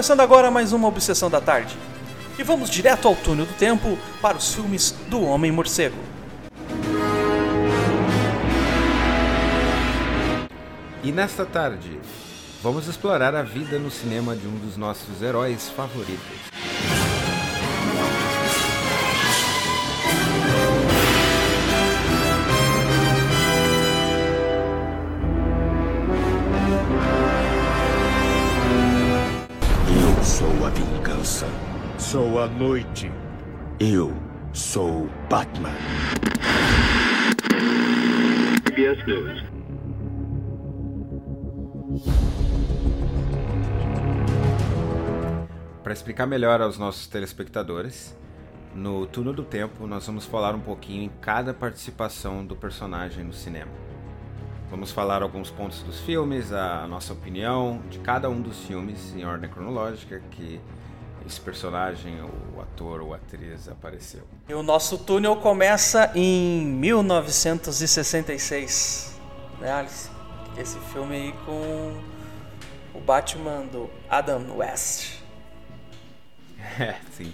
começando agora mais uma Obsessão da Tarde. E vamos direto ao túnel do tempo para os filmes do Homem Morcego. E nesta tarde, vamos explorar a vida no cinema de um dos nossos heróis favoritos. Sou a noite. Eu sou Batman. CBS News. Para explicar melhor aos nossos telespectadores, no Túnel do Tempo nós vamos falar um pouquinho em cada participação do personagem no cinema. Vamos falar alguns pontos dos filmes, a nossa opinião de cada um dos filmes em ordem cronológica que esse personagem, o ator ou atriz apareceu. E o nosso túnel começa em 1966, né, Alice? Esse filme aí com o Batman do Adam West. É, sim.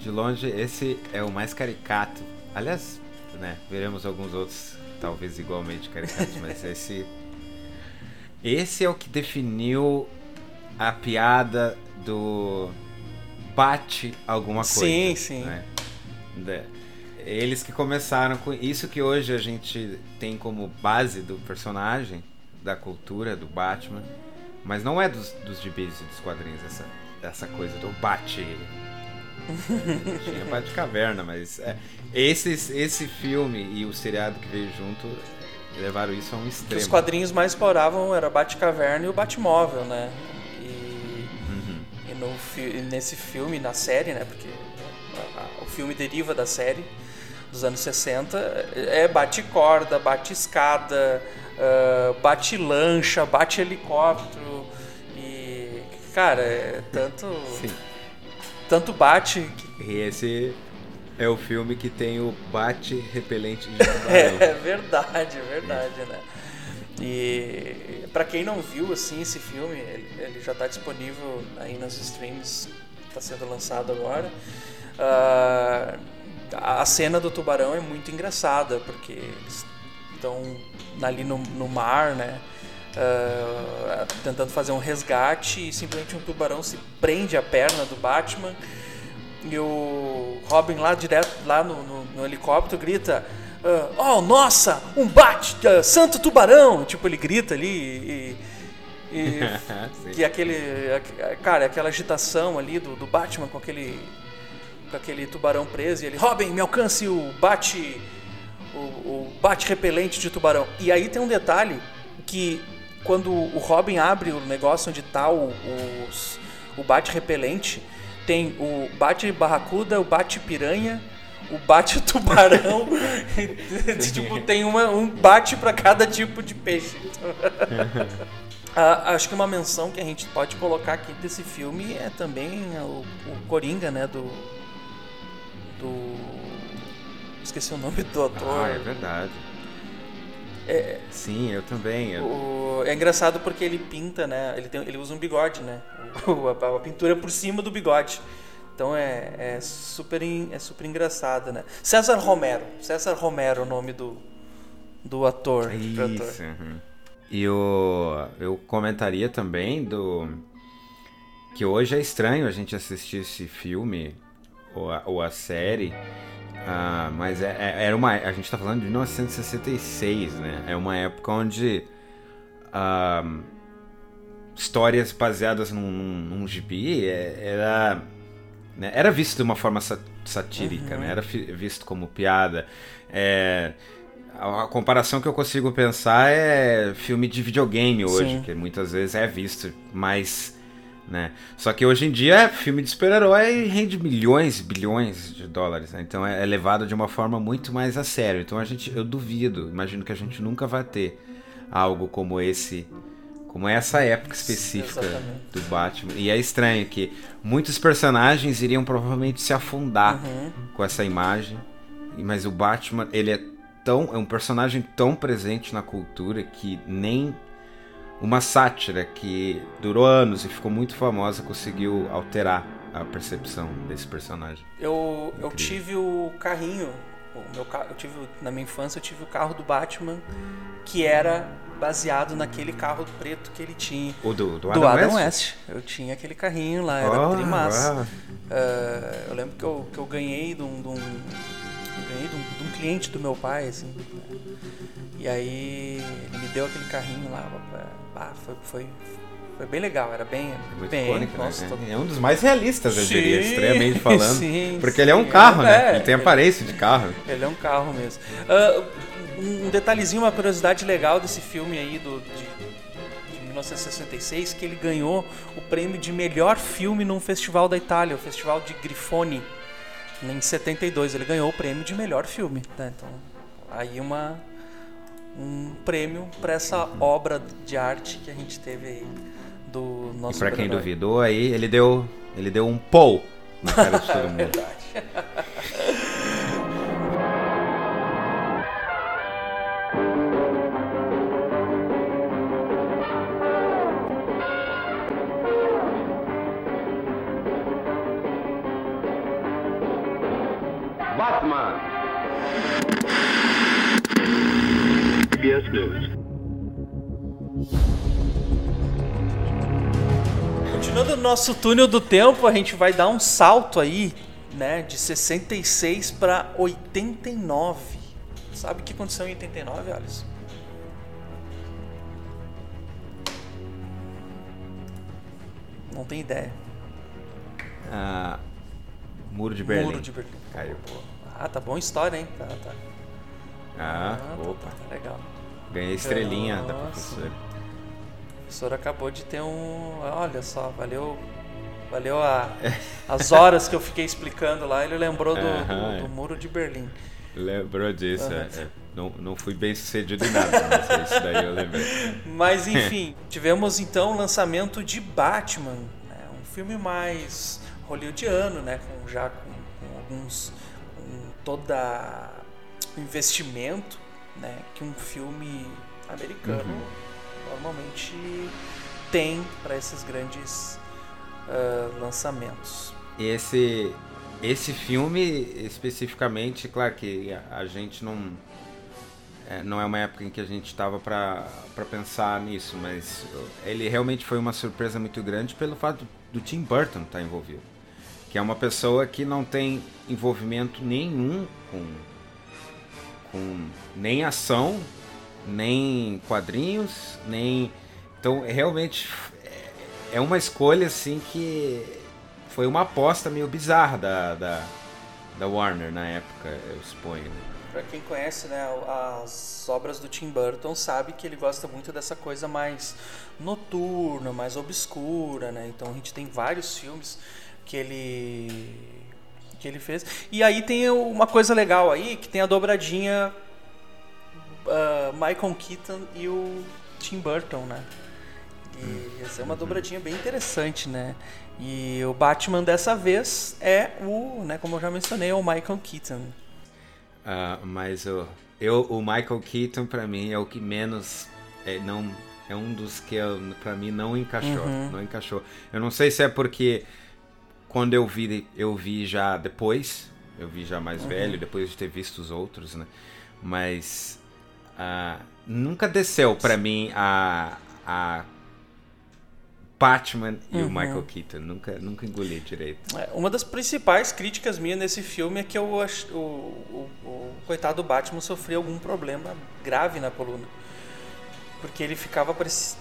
De longe, esse é o mais caricato. Aliás, né, veremos alguns outros talvez igualmente caricatos, mas esse esse é o que definiu a piada do bate alguma coisa. Sim, sim. né? Eles que começaram com isso que hoje a gente tem como base do personagem, da cultura do Batman, mas não é dos, dos gibis e dos quadrinhos essa, essa coisa do bate. Tinha Bate Caverna, mas é, esse, esse filme e o seriado que veio junto levaram isso a um Que extremo. os quadrinhos mais exploravam era Batcaverna e o Batmóvel, né? No, nesse filme, na série, né? Porque o filme deriva da série dos anos 60, é bate-corda, bate-escada, ah, bate-lancha, bate-helicóptero. E, cara, é tanto, Sim. tanto bate que E esse é o filme que tem o bate repelente de É, é verdade, é verdade, né? E pra quem não viu assim esse filme, ele, ele já tá disponível aí nas streams, tá sendo lançado agora. Ah, a cena do tubarão é muito engraçada, porque eles estão ali no, no mar, né? Ah, tentando fazer um resgate e simplesmente um tubarão se prende à perna do Batman e o Robin lá direto lá no, no- no helicóptero grita ah, oh nossa um bate ah, santo tubarão. Tipo ele grita ali e, e, que aquele aque- cara aquela agitação ali do, do Batman com aquele com aquele tubarão preso e ele Robin me alcance o bate o, o bate repelente de tubarão. E aí tem um detalhe que quando o Robin abre o negócio onde tá o, os- o bate repelente tem o bate barracuda o bate piranha o bate tubarão tipo tem uma, um bate para cada tipo de peixe Ah, acho que uma menção que a gente pode colocar aqui desse filme é também o, o Coringa, né? Do. Do. Esqueci o nome do ator. Ah, é verdade. É, Sim, eu também. eu- o- é engraçado porque ele pinta, né? Ele, tem, ele usa um bigode, né? A, a pintura por cima do bigode. Então é, é super, é super engraçado, né? César Romero. César Romero é o nome do, do ator. ator. Isso. uhum. E eu, eu comentaria também do que hoje é estranho a gente assistir esse filme ou a, ou a série, ah, mas é, é- era uma a gente tá falando de 1966, né? É uma época onde ah, histórias baseadas num, num, num gibi é- era né, era visto de uma forma sa- satírica, né? Era visto como piada. É, a, comparação que eu consigo pensar é filme de videogame hoje, Sim. que muitas vezes é visto mais. Né? Só que hoje em dia, filme de super-herói rende milhões, bilhões de dólares. né? Então é é levado de uma forma muito mais a sério. Então a gente, eu duvido, imagino que a gente nunca vai ter algo como esse, como essa época específica Exatamente. do Batman. E é estranho que muitos personagens iriam provavelmente se afundar Uhum. com essa imagem. Mas o Batman, ele é tão é um personagem tão presente na cultura que nem uma sátira que durou anos e ficou muito famosa, conseguiu alterar a percepção desse personagem. Eu, eu tive o carrinho, o meu ca- eu tive na minha infância eu tive o carro do Batman que era baseado naquele carro preto que ele tinha. O do, do do Adam, Adam West? West. Eu tinha aquele carrinho lá, era Oh, trimassa. uau. Ah, eu lembro que eu, que eu ganhei de um, de um- ganhei de um, de um cliente do meu pai, assim. né? E aí ele me deu aquele carrinho lá. ah, foi, foi, foi bem legal, era bem. É muito bem, icônico, né? nossa, todo- É- É um dos mais realistas, eu Sim, diria, estranhamente falando. sim, porque ele é um sim. carro, É, né? Ele tem ele- aparência de carro. Ele é um carro mesmo. Um um detalhezinho, uma curiosidade legal desse filme aí do, de, de 1966, que ele ganhou o prêmio de melhor filme num festival da Itália, o Festival de Grifone, em 72. Ele ganhou o prêmio de melhor filme. né? Então, aí uma, um prêmio para essa obra de arte que a gente teve aí do E nosso pra quem duvidou, aí ele deu, ele deu um pou na cara de todo mundo. nosso túnel do tempo, a gente vai dar um salto aí, né, de 66 para 89. Sabe o que aconteceu em 89, Alisson? Não tem ideia. Ah, Muro de Berlim. Muro de Berlim. Caiu. Ah, tá bom história, hein? Tá, tá. Ah, tá, opa. tá legal. Ganhei estrelinha da Nossa. professora. O professor acabou de ter um. Olha só, valeu. Valeu a, as horas que eu fiquei explicando lá. Ele lembrou do, do- do é. muro de Berlim. Lembrou disso, Aham. é, é. Não, não fui bem sucedido em nada, mas isso daí eu lembrei. Mas enfim, tivemos então o lançamento de Batman, né? um filme mais hollywoodiano, né? com, já com, com alguns. com toda o investimento né? que um filme americano normalmente tem para esses grandes ah, lançamentos. Esse, esse filme especificamente, claro que a, gente não. é, não é uma época em que a gente estava para pensar nisso, mas ele realmente foi uma surpresa muito grande pelo fato do Tim Burton estar envolvido. Que é uma pessoa que não tem envolvimento nenhum com, com nem ação, nem quadrinhos, nem. Então, realmente é uma escolha assim que foi uma aposta meio bizarra da, da, da Warner na época, eu suponho. Pra quem conhece né, as obras do Tim Burton, sabe que ele gosta muito dessa coisa mais noturna, mais obscura, né? Então a gente tem vários filmes que ele que ele fez. E aí tem uma coisa legal aí, que tem a dobradinha ah, Michael Keaton e o Tim Burton, né? E essa é uma dobradinha bem interessante, né? E o Batman dessa vez é o, né, como eu já mencionei, é o Michael Keaton. Ah, mas o, eu, o Michael Keaton pra mim é o que menos é, não é um dos que pra mim não encaixou, Uhum. não encaixou. Eu não sei se é porque quando eu vi eu vi já depois, eu vi já mais velho depois de ter visto os outros, né? Mas ah, nunca desceu pra mim a a Batman e o Uhum. Michael Keaton, nunca nunca engoli direito. É, Uma das principais críticas minhas nesse filme é que eu ach- o, o, o coitado do Batman sofreu algum problema grave na coluna. Porque ele ficava parec-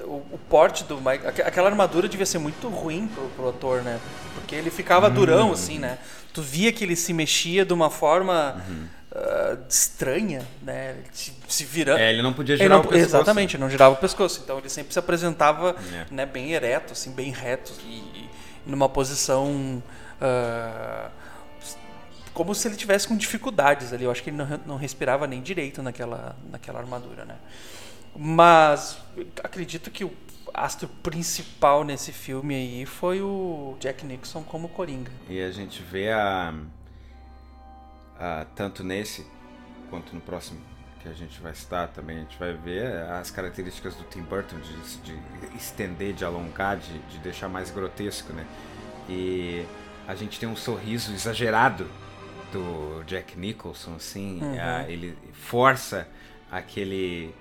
o, o porte do aquela armadura devia ser muito ruim pro, pro ator, né? Porque ele ficava Hum. durão assim, né? Tu via que ele se mexia de uma forma Uhum. Ah, estranha, né? Se, virando. É, ele não podia girar não- o pescoço. Exatamente, não girava o pescoço. Então ele sempre se apresentava É. né, bem ereto, assim, bem reto e, e numa posição ah, como se ele tivesse com dificuldades ali. Eu acho que ele não, não respirava nem direito naquela, naquela armadura, né? Mas acredito que o astro principal nesse filme aí foi o Jack Nixon como Coringa. E a gente vê a, a- tanto nesse quanto no próximo que a gente vai citar também, a gente vai ver as características do Tim Burton de, de estender, de alongar, de, de deixar mais grotesco, né? E a gente tem um sorriso exagerado do Jack Nicholson, assim, Uhum. ah, ele força aquele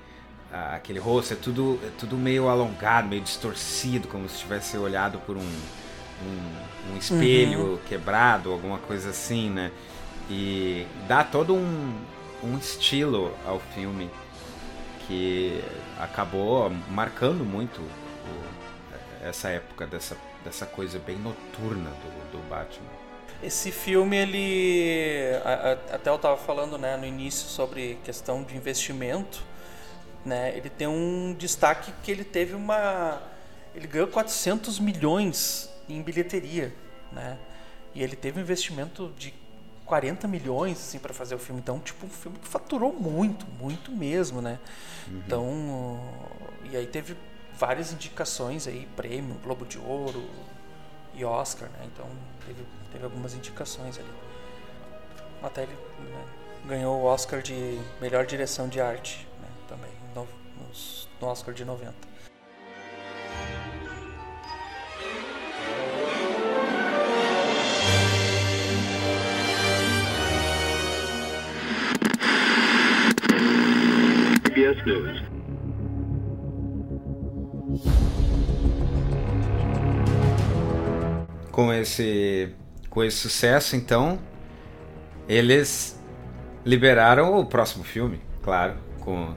ah, aquele rosto, é tudo, é tudo meio alongado, meio distorcido, como se tivesse olhado por um, um, um espelho quebrado, alguma coisa assim, né? E dá todo um, um estilo ao filme que acabou marcando muito o- essa época dessa, dessa coisa bem noturna do, do Batman. Esse filme, ele. até eu tava falando né, no início sobre questão de investimento. Né, ele tem um destaque que ele teve uma. Ele ganhou 400 milhões em bilheteria. Né? E ele teve um investimento de 40 milhões assim, para fazer o filme. Então, tipo, um filme que faturou muito, muito mesmo. Né? Então. E aí teve várias indicações aí, prêmio, Globo de Ouro, e Oscar, né? Então teve, teve algumas indicações ali. Até ele né, ganhou o Oscar de melhor direção de arte, né? Também no, nos- no Oscar de 90. CBS News. Com esse, com esse sucesso, então, eles liberaram o próximo filme, claro. Com,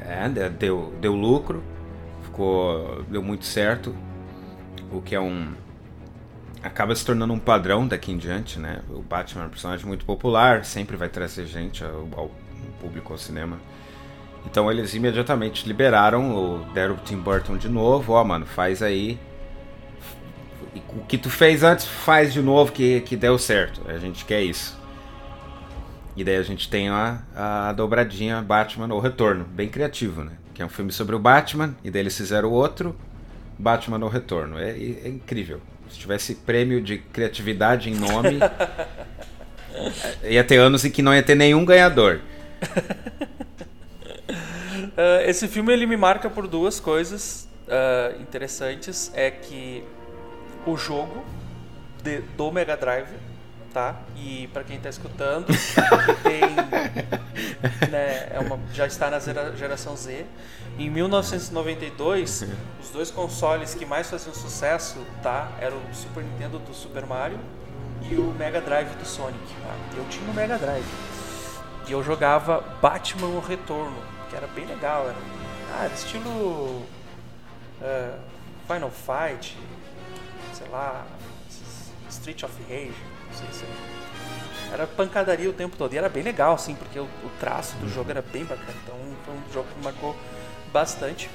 é, de- deu, deu lucro, ficou, deu muito certo, o que é um acaba se tornando um padrão daqui em diante, né? O Batman é um personagem muito popular, sempre vai trazer gente ao, ao público ao cinema. Então eles imediatamente liberaram, o deram o Tim Burton de novo, ó, mano, faz aí o que tu fez antes, faz de novo que, que deu certo. A gente quer isso. E daí a gente tem a, a dobradinha Batman O Retorno, bem criativo, né? Que é um filme sobre o Batman, e daí eles fizeram outro Batman O Retorno. É, é- é incrível. Se tivesse prêmio de criatividade em nome, ia ter anos em que não ia ter nenhum ganhador. Ah, esse filme ele me marca por duas coisas ah, interessantes. É que o jogo de- do Mega Drive, tá? E para quem tá escutando, tem, né, é uma, já está na geração Z. Em 1992, os dois consoles que mais faziam sucesso, tá? Era o Super Nintendo do Super Mario e o Mega Drive do Sonic. Tá? Eu tinha o Mega Drive. E eu jogava Batman o Retorno, que era bem legal. Era, ah, era estilo eh, Final Fight, sei lá, Street of Rage, não sei se era pancadaria o tempo todo. E era bem legal, assim, porque o, o traço do jogo era bem bacana. Então foi um jogo que me marcou bastante.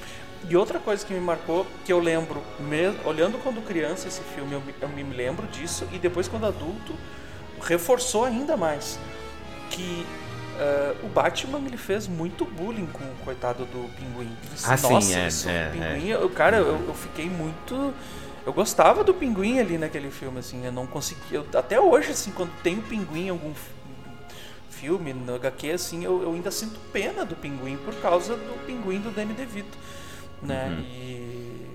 E outra coisa que me marcou, que eu lembro, olhando quando criança esse filme, eu eu me lembro disso, e depois quando adulto, reforçou ainda mais. Que ah, o Batman ele fez muito bullying com o coitado do pinguim. Ah, sim, é, isso, é, pinguim, eu, cara, eu, eu fiquei muito. Eu gostava do pinguim ali naquele filme, assim, eu não conseguia. eu- até hoje, assim, quando tem o pinguim em algum fi- filme, no HQ, assim, eu, eu ainda sinto pena do pinguim por causa do pinguim do Danny DeVito. Né? Uhum. E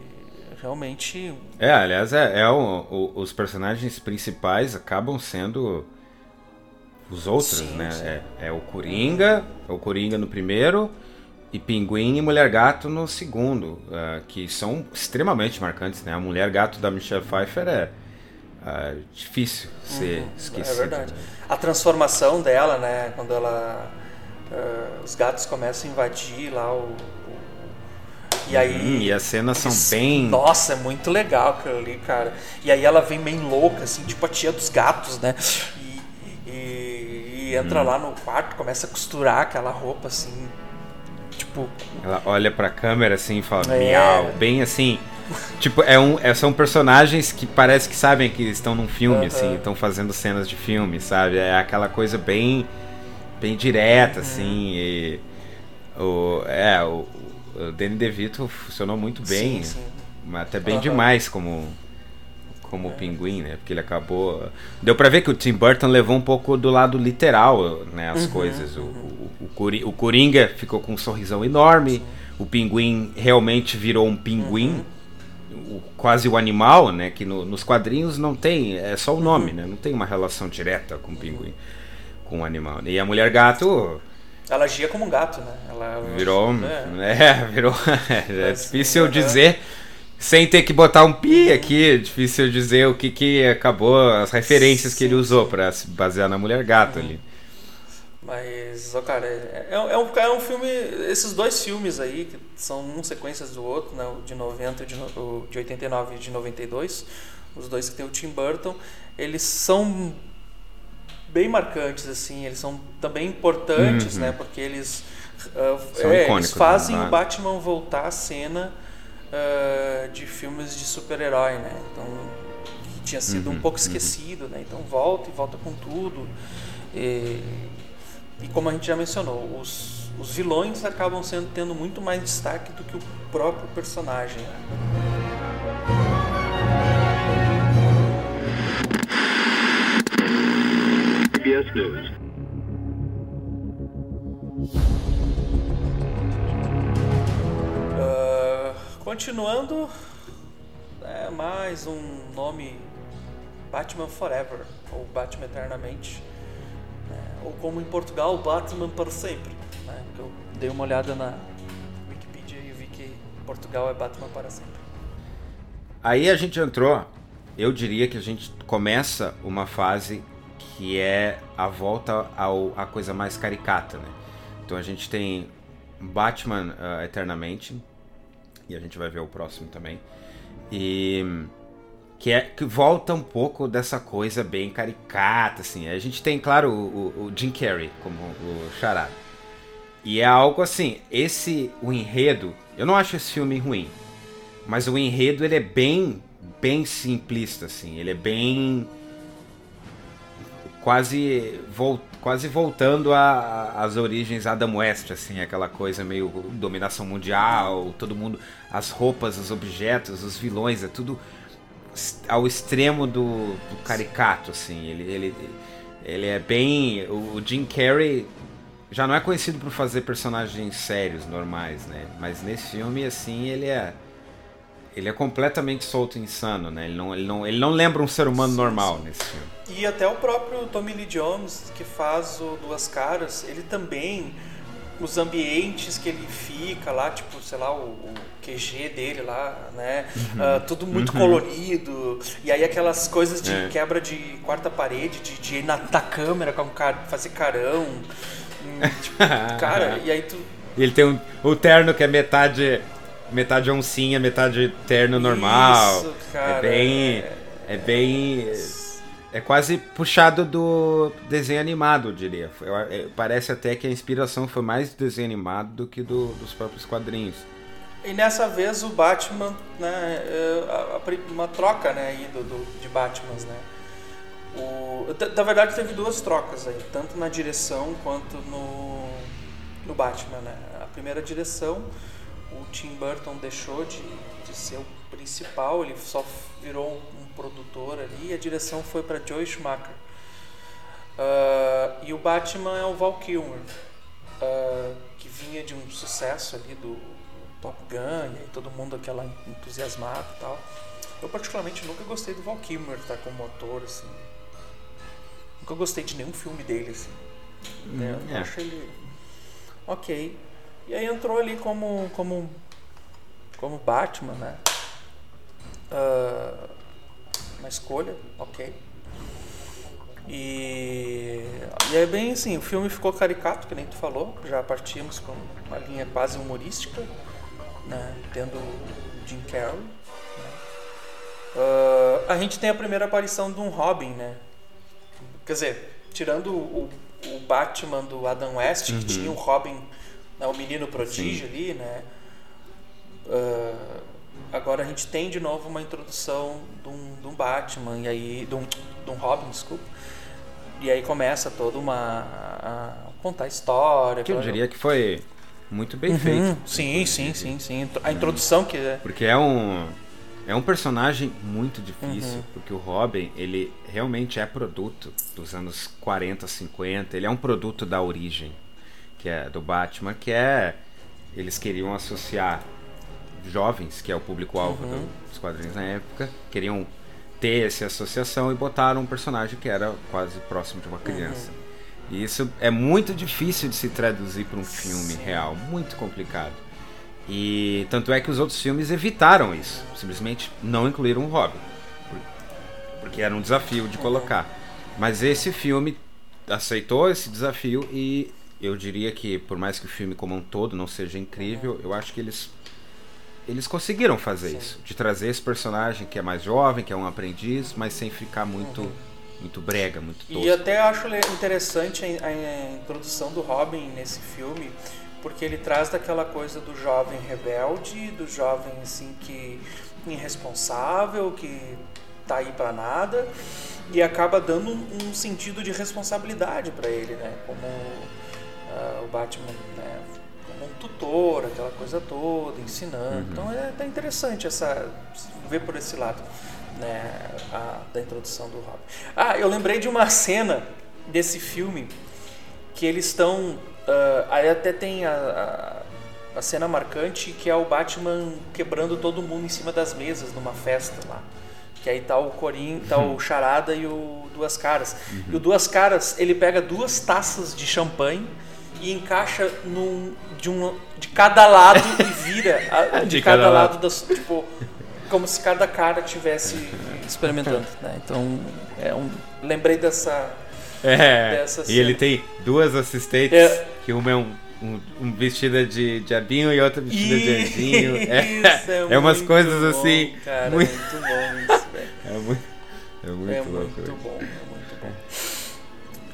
realmente. É, aliás, é, é o- o- os personagens principais acabam sendo os outros, Sim, né? sim. É, é o Coringa, é o Coringa no primeiro, e Pinguim e Mulher Gato no segundo, ah, que são extremamente marcantes, né? A Mulher Gato da Michelle Pfeiffer é ah, difícil ser esquecida. É verdade. A transformação dela, né? Quando ela. ah, os gatos começam a invadir lá o. e aí. Hum, e as cenas são eles- bem. Nossa, é muito legal aquilo ali, cara. E aí ela vem bem louca, assim, tipo a tia dos gatos, né? E, e- entra lá no quarto, começa a costurar aquela roupa, assim. Tipo, Ela olha pra câmera assim e fala É. miau, bem assim. Tipo, é um, é- são personagens que parece que sabem que estão num filme, Aham. assim, estão fazendo cenas de filme, sabe? É aquela coisa bem, bem direta, assim. E o, é, o, o Danny DeVito funcionou muito bem, Sim, sim. até bem Aham. demais como como o pinguim, né? Porque ele acabou. Deu pra ver que o Tim Burton levou um pouco do lado literal, né? As coisas. O, o, o o Coringa ficou com um sorrisão enorme. O pinguim realmente virou um pinguim. o- quase o animal, né? Que no- nos quadrinhos não tem, é só o nome, né? Não tem uma relação direta com o pinguim, com o animal. E a mulher gato Ela agia como um gato, né? Ela virou. É. É, virou. É difícil dizer. Sem ter que botar um pi aqui, é difícil dizer o que, que acabou, as referências que ele Sim, usou pra se basear na mulher gato ali. Mas, ó, cara, é, é, um, é um filme. Esses dois filmes aí, que são um sequências do outro, né? O de 90 e o de, o de 89 e de 92, os dois que tem o Tim Burton, eles são bem marcantes, assim, eles são também importantes, Uhum. né? Porque eles. São é, eles fazem né? o Batman voltar à cena ah, de filmes de super-herói, né? Então, que tinha sido um Uhum, pouco uhum. esquecido, né? Então volta e volta com tudo. E, e como a gente já mencionou, os, os vilões acabam sendo tendo muito mais destaque do que o próprio personagem. CBS News. Continuando, é mais um nome Batman Forever, ou Batman Eternamente, né? ou como em Portugal, Batman para sempre. Né? Eu dei uma olhada na Wikipedia e vi que Portugal é Batman para sempre. Aí a gente entrou, eu diria que a gente começa uma fase que é a volta ao, à coisa mais caricata, né? Então a gente tem Batman ah, Eternamente, e a gente vai ver o próximo também, e que, é, que volta um pouco dessa coisa bem caricata, assim. A gente tem, claro, o, o- Jim Carrey como o charada. E é algo assim, esse, o enredo, eu não acho esse filme ruim, mas o enredo ele é bem bem simplista assim, ele é bem quase vol, quase voltando às origens Adam West assim, aquela coisa meio dominação mundial, todo mundo as roupas, os objetos, os vilões, é tudo ao extremo do, do caricato assim. Ele, ele ele é bem o o Jim Carrey já não é conhecido por fazer personagens sérios, normais, né? Mas nesse filme, assim, ele é. Ele é completamente solto e insano, né? Ele não, ele não, ele não lembra um ser humano Sim, normal sim. nesse filme. E até o próprio Tommy Lee Jones, que faz o Duas Caras, ele também, os ambientes que ele fica lá, tipo, sei lá, o, o QG dele lá, né? Uhum. Ah, tudo muito colorido. E aí aquelas coisas de É. quebra de quarta parede, de, de ir na, na câmera com car fazer carão. Hum, tipo, cara, e aí tu. Ele tem um, o terno que é metade. Metade oncinha, metade terno normal. Isso, cara, é bem. é- É bem. É quase puxado do desenho animado, eu diria. É, Parece até que a inspiração foi mais do desenho animado do que do- dos próprios quadrinhos. E nessa vez o Batman, né, é, uma troca, né, aí do, do- de Batmans, né. O, na verdade teve duas trocas aí, tanto na direção quanto no, no Batman, né. A primeira direção, o Tim Burton deixou de, de ser o principal, ele só virou produtor ali, e a direção foi para Joe Schumacher. Ah, e o Batman é o Val Kilmer, ah, que vinha de um sucesso ali do Top Gun, e todo mundo aquela entusiasmado e tal. Eu particularmente nunca gostei do Val Kilmer tá com motor assim. Nunca gostei de nenhum filme dele assim. né? Eu é. acho ele OK. E aí entrou ali como como como Batman, né? Ah, uma escolha, ok. E, e é bem assim, o filme ficou caricato, que nem tu falou, já partimos com uma linha quase humorística, né, tendo o Jim Carrey. né. Ah, a gente tem a primeira aparição de um Robin, né? Quer dizer, tirando o, o Batman do Adam West, que tinha o Robin, né, o menino prodígio ali, né? Ah, agora a gente tem de novo uma introdução de um, de um Batman, e aí. De um, de um Robin, desculpa. E aí começa toda uma. a contar a história. Que eu diria que foi muito bem Uhum, feito. Sim, sim, sim, sim. A introdução que é. Porque é um é um personagem muito difícil, Uhum. porque o Robin, ele realmente é produto dos anos 40, 50, ele é um produto da origem. que é do Batman, que é eles queriam associar jovens, que é o público-alvo Uhum. dos quadrinhos na época, queriam ter essa associação e botaram um personagem que era quase próximo de uma criança. E isso é muito difícil de se traduzir para um filme real, muito complicado. E tanto é que os outros filmes evitaram isso, simplesmente não incluíram o Robin, por- porque era um desafio de colocar. Mas esse filme aceitou esse desafio e eu diria que por mais que o filme como um todo não seja incrível, eu acho que eles eles conseguiram fazer isso, de trazer esse personagem que é mais jovem, que é um aprendiz, mas sem ficar muito muito brega, muito tosco. E até acho interessante a, introdução do Robin nesse filme, porque ele traz daquela coisa do jovem rebelde, do jovem assim que irresponsável, que tá aí pra nada, e acaba dando um, um sentido de responsabilidade pra ele, né? Como ah, o Batman, né? Tutor, aquela coisa toda, ensinando. Então é até interessante essa ver por esse lado né, a- da introdução do Robin. Ah, eu lembrei de uma cena desse filme que eles estão. ah, aí até tem a, a, a cena marcante que é o Batman quebrando todo mundo em cima das mesas numa festa lá. Que aí tá o Corinho, tá o Charada e o Duas Caras. E o Duas Caras, ele pega duas taças de champanhe e encaixa num, de, um, de cada lado e vira a- de, De cada, cada lado lado. das. Tipo, como se cada cara tivesse experimentando, né? Então, é um, lembrei dessa. É, dessa e cena. ele tem duas assistentes, É. que uma é um, um, um vestida de diabinho e outra vestida de anjinho. Isso, É, é umas coisas bom, assim. Cara, muito, é muito bom isso, velho. é muito, é muito É louco. muito bom, é muito bom.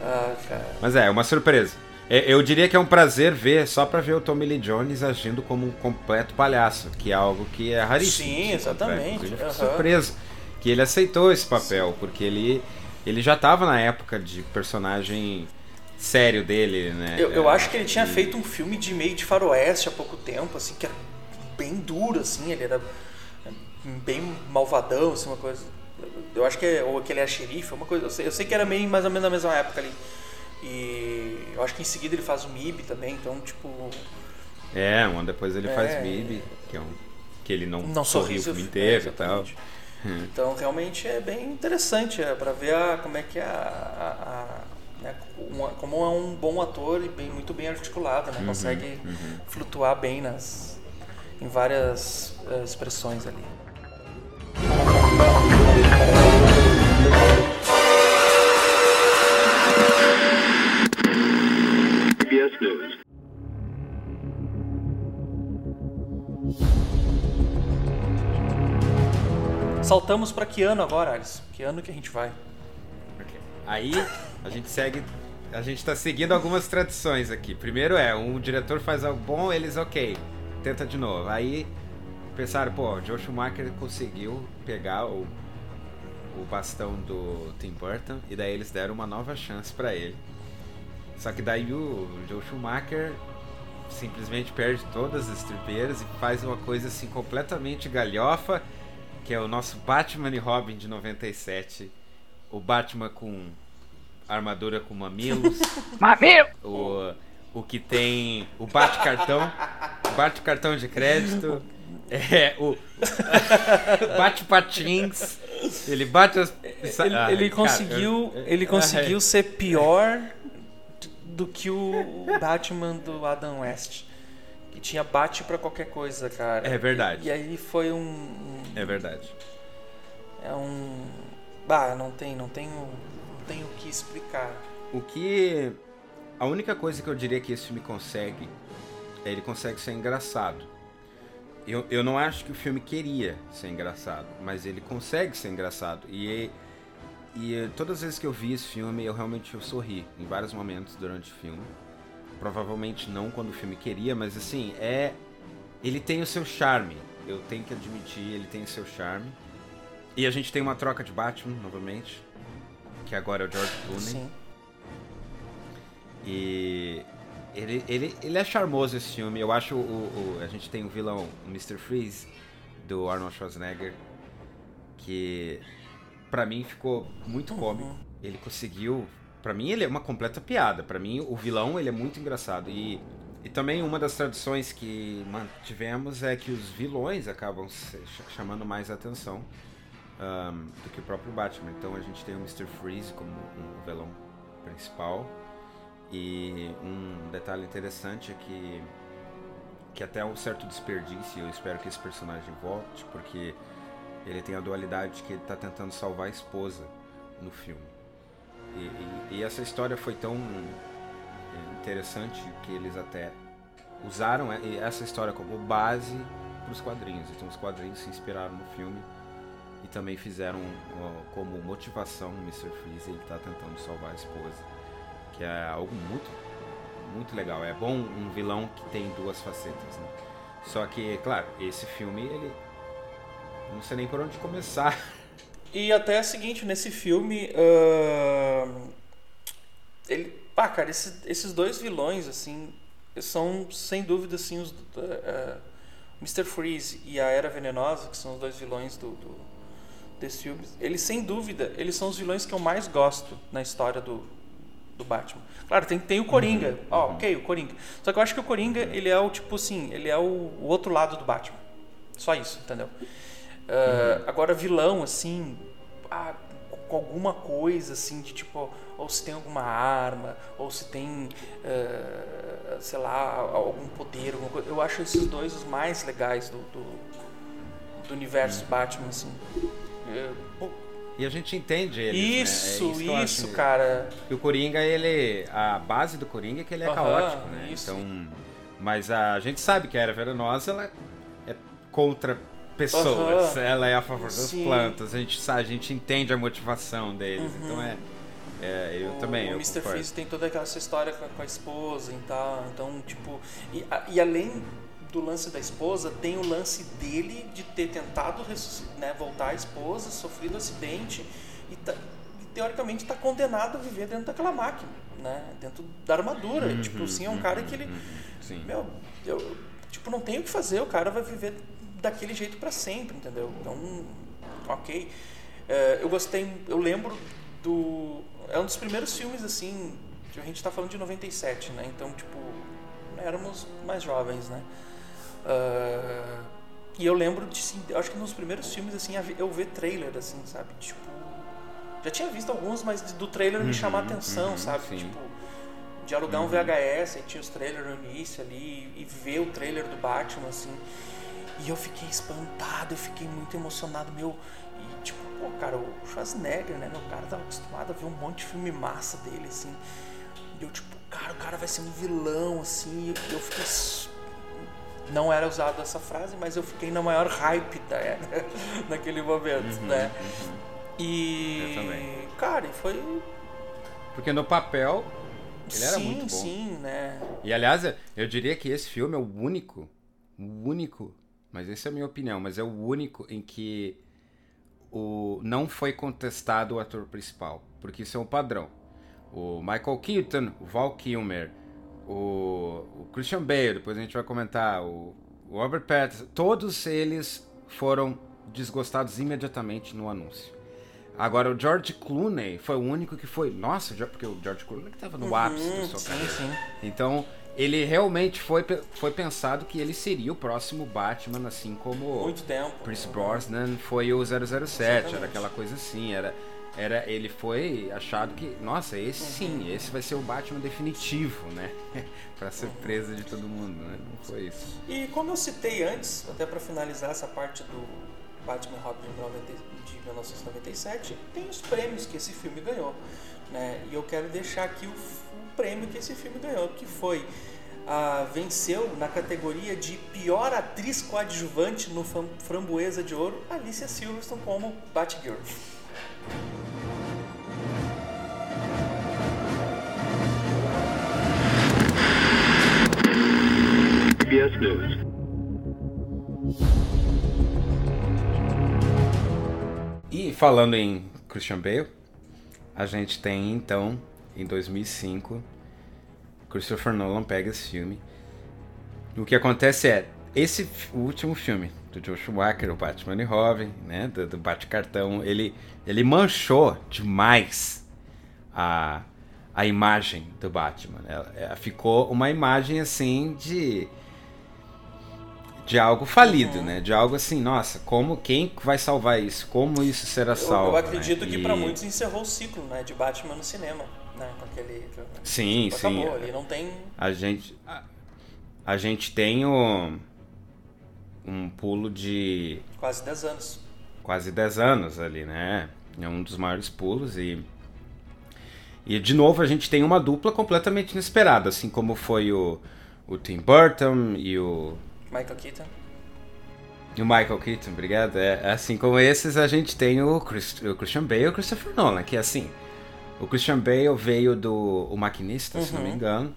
Ah, cara. Mas é, é uma surpresa. É, Eu diria que é um prazer ver, só pra ver o Tommy Lee Jones agindo como um completo palhaço, que é algo que é raríssimo. Sim, exatamente, Inclusive, eu aham. surpreso que ele aceitou esse papel, porque ele, ele já tava na época de personagem sério dele, né? Eu, eu acho que ele tinha e- feito um filme de meio de faroeste há pouco tempo, assim, que era bem duro, assim, ele era bem malvadão, assim, uma coisa. Eu acho que é, ou que ele é xerife, uma coisa. Eu sei, eu sei que era meio mais ou menos na mesma época ali. E eu acho que em seguida ele faz o MIB também, então, tipo. É, um ano depois ele É. faz MIB, que é um que ele não, Não sorriu o filme é, inteiro e tal. Então realmente é bem interessante é, para ver a, como é que é a, a- a- né, uma- como é um bom ator e bem, muito bem articulado, Uhum, né? consegue flutuar bem nas em várias eh, expressões ali. Saltamos para que ano agora, Alice? Que ano que a gente vai? Ok. Aí a gente segue. A gente tá seguindo algumas tradições aqui. Primeiro é, um diretor faz algo bom, eles, ok, tenta de novo. Aí pensaram, pô, Joe Schumacher conseguiu pegar o, o bastão do Tim Burton e daí eles deram uma nova chance pra ele. Só que daí o Joe Schumacher simplesmente perde todas as estripeiras e faz uma coisa assim completamente galhofa, que é o nosso Batman e Robin de 97. O Batman com armadura com mamilos. Mamilo! o, o que tem o bate-cartão. O bate-cartão de crédito. É, o. Bate-patins. Ele bate as. Ele, Ah, ele cara, conseguiu, eu- ele é, conseguiu ser pior do que o Batman do Adam West. Que tinha bate pra qualquer coisa, cara. É verdade. E, e aí foi um. um- É verdade. É um. Ah, não tem, não tenho. Não tenho o que explicar. O que. A única coisa que eu diria que esse filme consegue é ele consegue ser engraçado. Eu, eu não acho que o filme queria ser engraçado, mas ele consegue ser engraçado. E, e todas as vezes que eu vi esse filme, eu realmente eu sorri em vários momentos durante o filme. Provavelmente não quando o filme queria, mas assim, é. Ele tem o seu charme. Eu tenho que admitir, ele tem o seu charme. E a gente tem uma troca de Batman novamente. Que agora é o George Clooney. Sim. E ele, ele, ele é charmoso esse filme. Eu acho o, o- a gente tem o vilão, o Mr. Freeze, do Arnold Schwarzenegger, que pra mim ficou muito cômico. Ele conseguiu para mim ele é uma completa piada. Para mim o vilão ele é muito engraçado e e também uma das tradições que mantivemos é que os vilões acabam chamando mais atenção um, do que o próprio Batman. Então a gente tem o Mr. Freeze como um vilão principal. E um detalhe interessante é que, que até um certo desperdício, eu espero que esse personagem volte, porque ele tem a dualidade que ele está tentando salvar a esposa no filme. E, e, e essa história foi tão interessante que eles até usaram essa história como base para os quadrinhos. Então os quadrinhos se inspiraram no filme e também fizeram como motivação o Mr. Freeze ele está tentando salvar a esposa, que é algo muito muito legal. É bom um vilão que tem duas facetas, né? Só que, claro, esse filme ele não sei nem por onde começar. E até é o seguinte, nesse filme, uh, ele Pá, cara, esse, esses dois vilões, assim, são sem dúvida, assim, os. Uh, uh, Mr. Freeze e a Era Venenosa, que são os dois vilões do, do, desse filme, eles sem dúvida, eles são os vilões que eu mais gosto na história do, do Batman. Claro, tem, tem o Coringa. Uhum. Oh, ok, o Coringa. Só que eu acho que o Coringa, ele é o tipo assim, ele é o, o outro lado do Batman. Só isso, entendeu? Uh, uhum. Agora, vilão, assim, ah, com alguma coisa, assim, de tipo ou se tem alguma arma, ou se tem, uh, sei lá, algum poder, alguma coisa. Eu acho esses dois os mais legais do, do, do universo Batman, assim. É, e a gente entende ele. Isso, né? é isso, isso cara. E o Coringa, ele. A base do Coringa é que ele é caótico, né? Isso. Então. Mas a gente sabe que a Era Venenosa ela é contra pessoas, ela é a favor das Sim. plantas. A gente, sabe, a gente entende a motivação deles. Uhum. Então é. É, eu o, também. O eu Mr. Freeze tem toda aquela história com a, com a esposa e tal. Então, tipo. E, a, e, além do lance da esposa, tem o lance dele de ter tentado né, voltar à esposa, sofrido acidente e, tá, e teoricamente está condenado a viver dentro daquela máquina, né? Dentro da armadura. Uhum, tipo, sim, é um cara que ele. Uhum, sim. Meu, eu, tipo, não tem o que fazer, o cara vai viver daquele jeito para sempre, entendeu? Então, ok. É, eu gostei, eu lembro do é um dos primeiros filmes, assim, a gente está falando de 97, né? Então, tipo, éramos mais jovens, né? Uh, e eu lembro de, assim, acho que nos primeiros filmes, assim, eu ver trailer, assim, sabe? Tipo, já tinha visto alguns, mas do trailer me chamar a uhum, atenção, uhum, sabe? Sim. Tipo, de alugar uhum. um VHS, e tinha os trailers no início ali, e ver o trailer do Batman, assim. E eu fiquei espantado, eu fiquei muito emocionado, meu tipo, pô, cara, o Schwarzenegger, né? Meu cara tava acostumado a ver um monte de filme massa dele, assim. E eu, tipo, cara, o cara vai ser um vilão, assim. E eu fiquei. Não era usado essa frase, mas eu fiquei na maior hype da era, naquele momento, uhum, né? Uhum. E. Eu também. Cara, e foi. Porque no papel ele era sim, muito bom. Sim, né? E aliás, eu diria que esse filme é o único, o único, mas essa é a minha opinião, mas é o único em que o, não foi contestado o ator principal, porque isso é um padrão. O Michael Keaton, o Val Kilmer, o, o Christian Bale, depois a gente vai comentar, o, o Robert Pattinson, todos eles foram desgostados imediatamente no anúncio. Agora, o George Clooney foi o único que foi. Nossa, porque o George Clooney estava no ápice uhum, da sua carreira. Então, ele realmente foi, foi pensado que ele seria o próximo Batman, assim como Muito tempo. Chris Brosnan foi o 007, Exatamente. era aquela coisa assim, era, era ele foi achado que, nossa, esse uhum. sim, esse vai ser o Batman definitivo, né? para surpresa uhum. de todo mundo, né? Não foi isso. E como eu citei antes, até para finalizar essa parte do Batman Robin de 1997, tem os prêmios que esse filme ganhou, né? E eu quero deixar aqui o prêmio que esse filme ganhou, que foi ah, venceu na categoria de pior atriz coadjuvante no Framboesa de Ouro, Alicia Silverstone como Batgirl. CBS News. E falando em Christian Bale, a gente tem então em 2005, Christopher Nolan pega esse filme. O que acontece é, esse último filme do Joe Schumacher, o Batman e Robin, né, do, do Bate-Cartão, ele, ele manchou demais a, a imagem do Batman. Ela, ela ficou uma imagem assim de de algo falido, Uhum. né? De algo assim, nossa, como quem vai salvar isso? Como isso será Eu, salvo? eu acredito né? que E- pra muitos encerrou o ciclo, né, de Batman no cinema, né, com aquele Sim, tipo, sim. acabou ali, não tem A gente a, a gente tem o, um pulo de quase 10 anos. quase 10 anos ali, né? É um dos maiores pulos e e de novo a gente tem uma dupla completamente inesperada, assim como foi o o Tim Burton e o Michael Keaton. E o Michael Keaton, obrigado. É, assim como esses, a gente tem o, Chris- o Christian Bale e o Christopher Nolan, que é assim. O Christian Bale veio do O Maquinista, se não me Uhum. engano,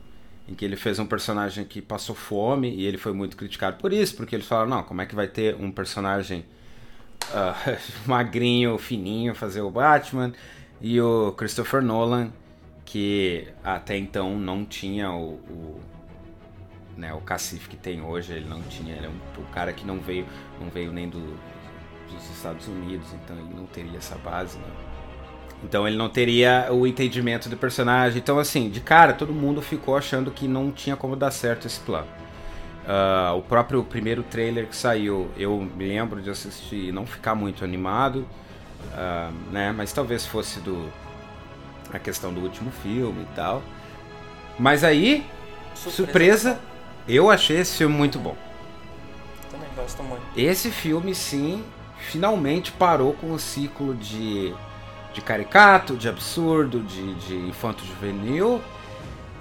em que ele fez um personagem que passou fome e ele foi muito criticado por isso, porque eles falaram, não, como é que vai ter um personagem ah, magrinho, fininho, fazer o Batman? E o Christopher Nolan, que até então não tinha o- o né, o cacife que tem hoje, ele não tinha, ele é um, o cara que não veio, não veio nem do, dos Estados Unidos, então ele não teria essa base, né? Então ele não teria o entendimento do personagem. Então assim, de cara todo mundo ficou achando que não tinha como dar certo esse plano. Ah, o próprio primeiro trailer que saiu, eu me lembro de assistir e não ficar muito animado, ah, né? Mas talvez fosse do a questão do último filme e tal. Mas aí Surpresa, eu achei esse filme muito bom. Também gosto muito. Esse filme, sim, finalmente parou com o ciclo de, de caricato, de absurdo, de, de infanto juvenil.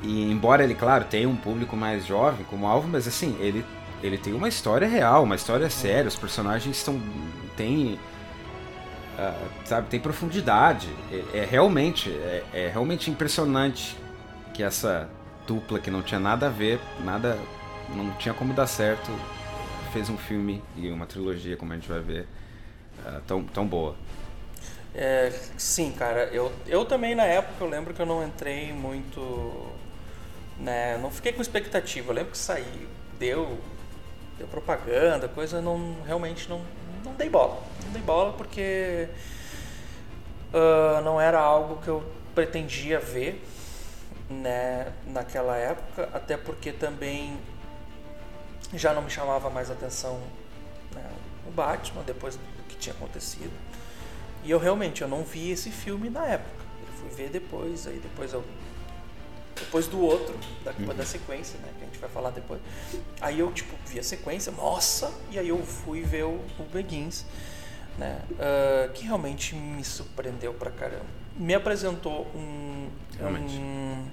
E embora ele, claro, tenha um público mais jovem como alvo, mas assim, ele, ele tem uma história real, uma história séria. Os personagens estão. têm. ah, sabe, tem profundidade. É, é realmente. É, é realmente impressionante que essa dupla que não tinha nada a ver, nada. não tinha como dar certo, fez um filme e uma trilogia, como a gente vai ver, ah, tão, tão boa. É, sim, cara, eu, eu também na época eu lembro que eu não entrei muito. Né, não fiquei com expectativa. Eu lembro que saí, deu, deu propaganda, coisa, não realmente não, não dei bola. Não dei bola porque ah, não era algo que eu pretendia ver né, naquela época, até porque também já não me chamava mais atenção né, o Batman depois do que tinha acontecido. E eu realmente eu não vi esse filme na época. Eu fui ver depois, aí depois eu depois do outro, da, da sequência, né, que a gente vai falar depois. Aí eu tipo vi a sequência, nossa, e aí eu fui ver o, o Begins, né, ah, que realmente me surpreendeu pra caramba. Me apresentou um um,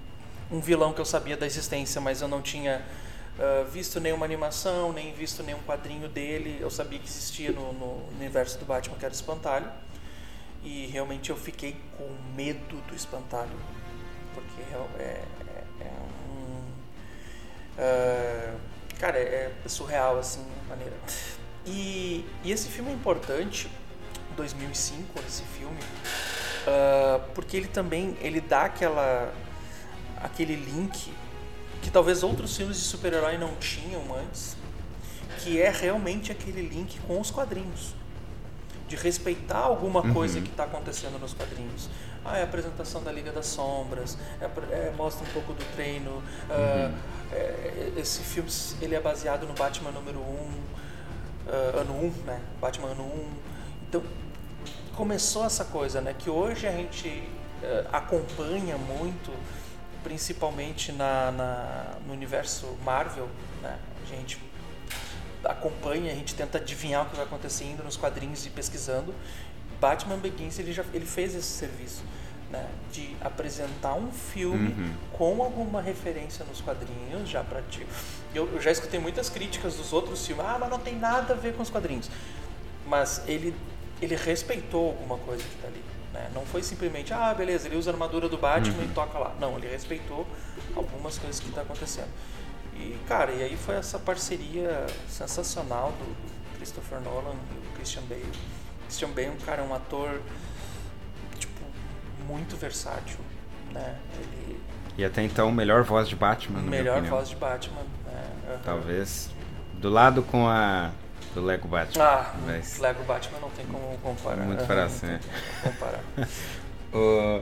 um vilão que eu sabia da existência, mas eu não tinha ah, visto nenhuma animação, nem visto nenhum quadrinho dele. Eu sabia que existia no, no universo do Batman, que era o Espantalho. E realmente eu fiquei com medo do Espantalho. Porque é, é, é um. ah, cara, é surreal, assim, maneira. E, e esse filme é importante, 2005, esse filme, ah, porque ele também ele dá aquela aquele link que talvez outros filmes de super-herói não tinham antes, que é realmente aquele link com os quadrinhos. De respeitar alguma coisa que está acontecendo nos quadrinhos. Ah, é a apresentação da Liga das Sombras, é, é, mostra um pouco do treino. ah, é, esse filme ele é baseado no Batman número 1, ano 1, né? Batman ano 1. Então, começou essa coisa, né? Que hoje a gente eh, acompanha muito, principalmente na, na- no universo Marvel, né? A gente acompanha, a gente tenta adivinhar o que vai acontecendo nos quadrinhos e pesquisando. Batman Begins ele já ele fez esse serviço, né? De apresentar um filme com alguma referência nos quadrinhos já para ti. Eu, eu já escutei muitas críticas dos outros filmes. Ah, mas não tem nada a ver com os quadrinhos. Mas ele ele respeitou alguma coisa que tá ali. Né? Não foi simplesmente, ah, beleza, ele usa a armadura do Batman e toca lá. Não, ele respeitou algumas coisas que tá acontecendo. E, cara, e aí foi essa parceria sensacional do, do Christopher Nolan e o Christian Bale. Christian Bale, um cara, um ator, tipo, muito versátil, né? Ele, E até então, melhor voz de Batman, na melhor voz de Batman. Né? Aham. Talvez. Do lado com a. Do Lego Batman. Ah, Mas- Lego Batman não tem como comparar. Muito fácil, né? comparar. O-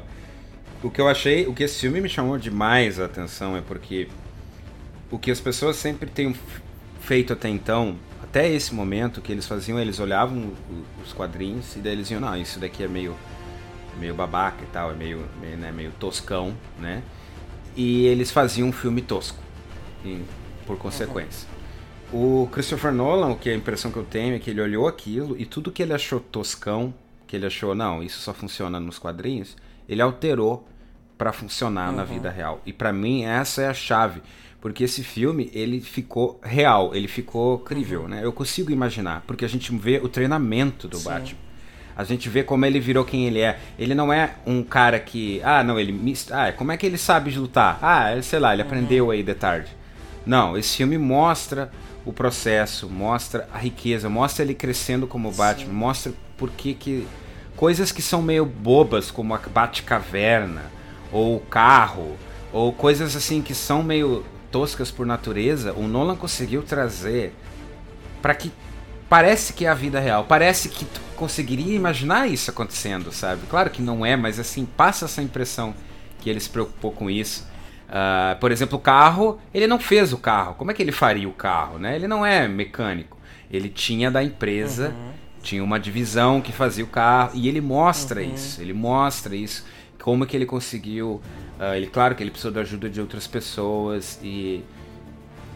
o que eu achei, o que esse filme me chamou demais a atenção é porque o que as pessoas sempre têm feito até então, até esse momento que eles faziam, eles olhavam os quadrinhos e daí eles iam, não, isso daqui é meio meio babaca e tal, é meio, meio, né, meio toscão, né? E eles faziam um filme tosco, por consequência. Uhum. O Christopher Nolan, o que a impressão que eu tenho é que ele olhou aquilo e tudo que ele achou toscão, que ele achou, não, isso só funciona nos quadrinhos, ele alterou para funcionar uhum. na vida real. E para mim essa é a chave, porque esse filme ele ficou real, ele ficou crível, uhum. né? Eu consigo imaginar, porque a gente vê o treinamento do Sim. Batman. A gente vê como ele virou quem ele é. Ele não é um cara que, ah, não, ele ah, como é que ele sabe lutar? Ah, sei lá, ele uhum. aprendeu aí de tarde. Não, esse filme mostra o processo, mostra a riqueza, mostra ele crescendo como Batman, Sim. mostra por que que coisas que são meio bobas, como a Batcaverna, ou o carro, ou coisas assim que são meio toscas por natureza, o Nolan conseguiu trazer para que parece que é a vida real, parece que tu conseguiria imaginar isso acontecendo, sabe? Claro que não é, mas assim, passa essa impressão que ele se preocupou com isso. Uh, por exemplo, o carro, ele não fez o carro. Como é que ele faria o carro, né? Ele não é mecânico. Ele tinha da empresa, uhum. tinha uma divisão que fazia o carro e ele mostra uhum. isso. Ele mostra isso, como que ele conseguiu. Uh, ele, claro que ele precisou da ajuda de outras pessoas e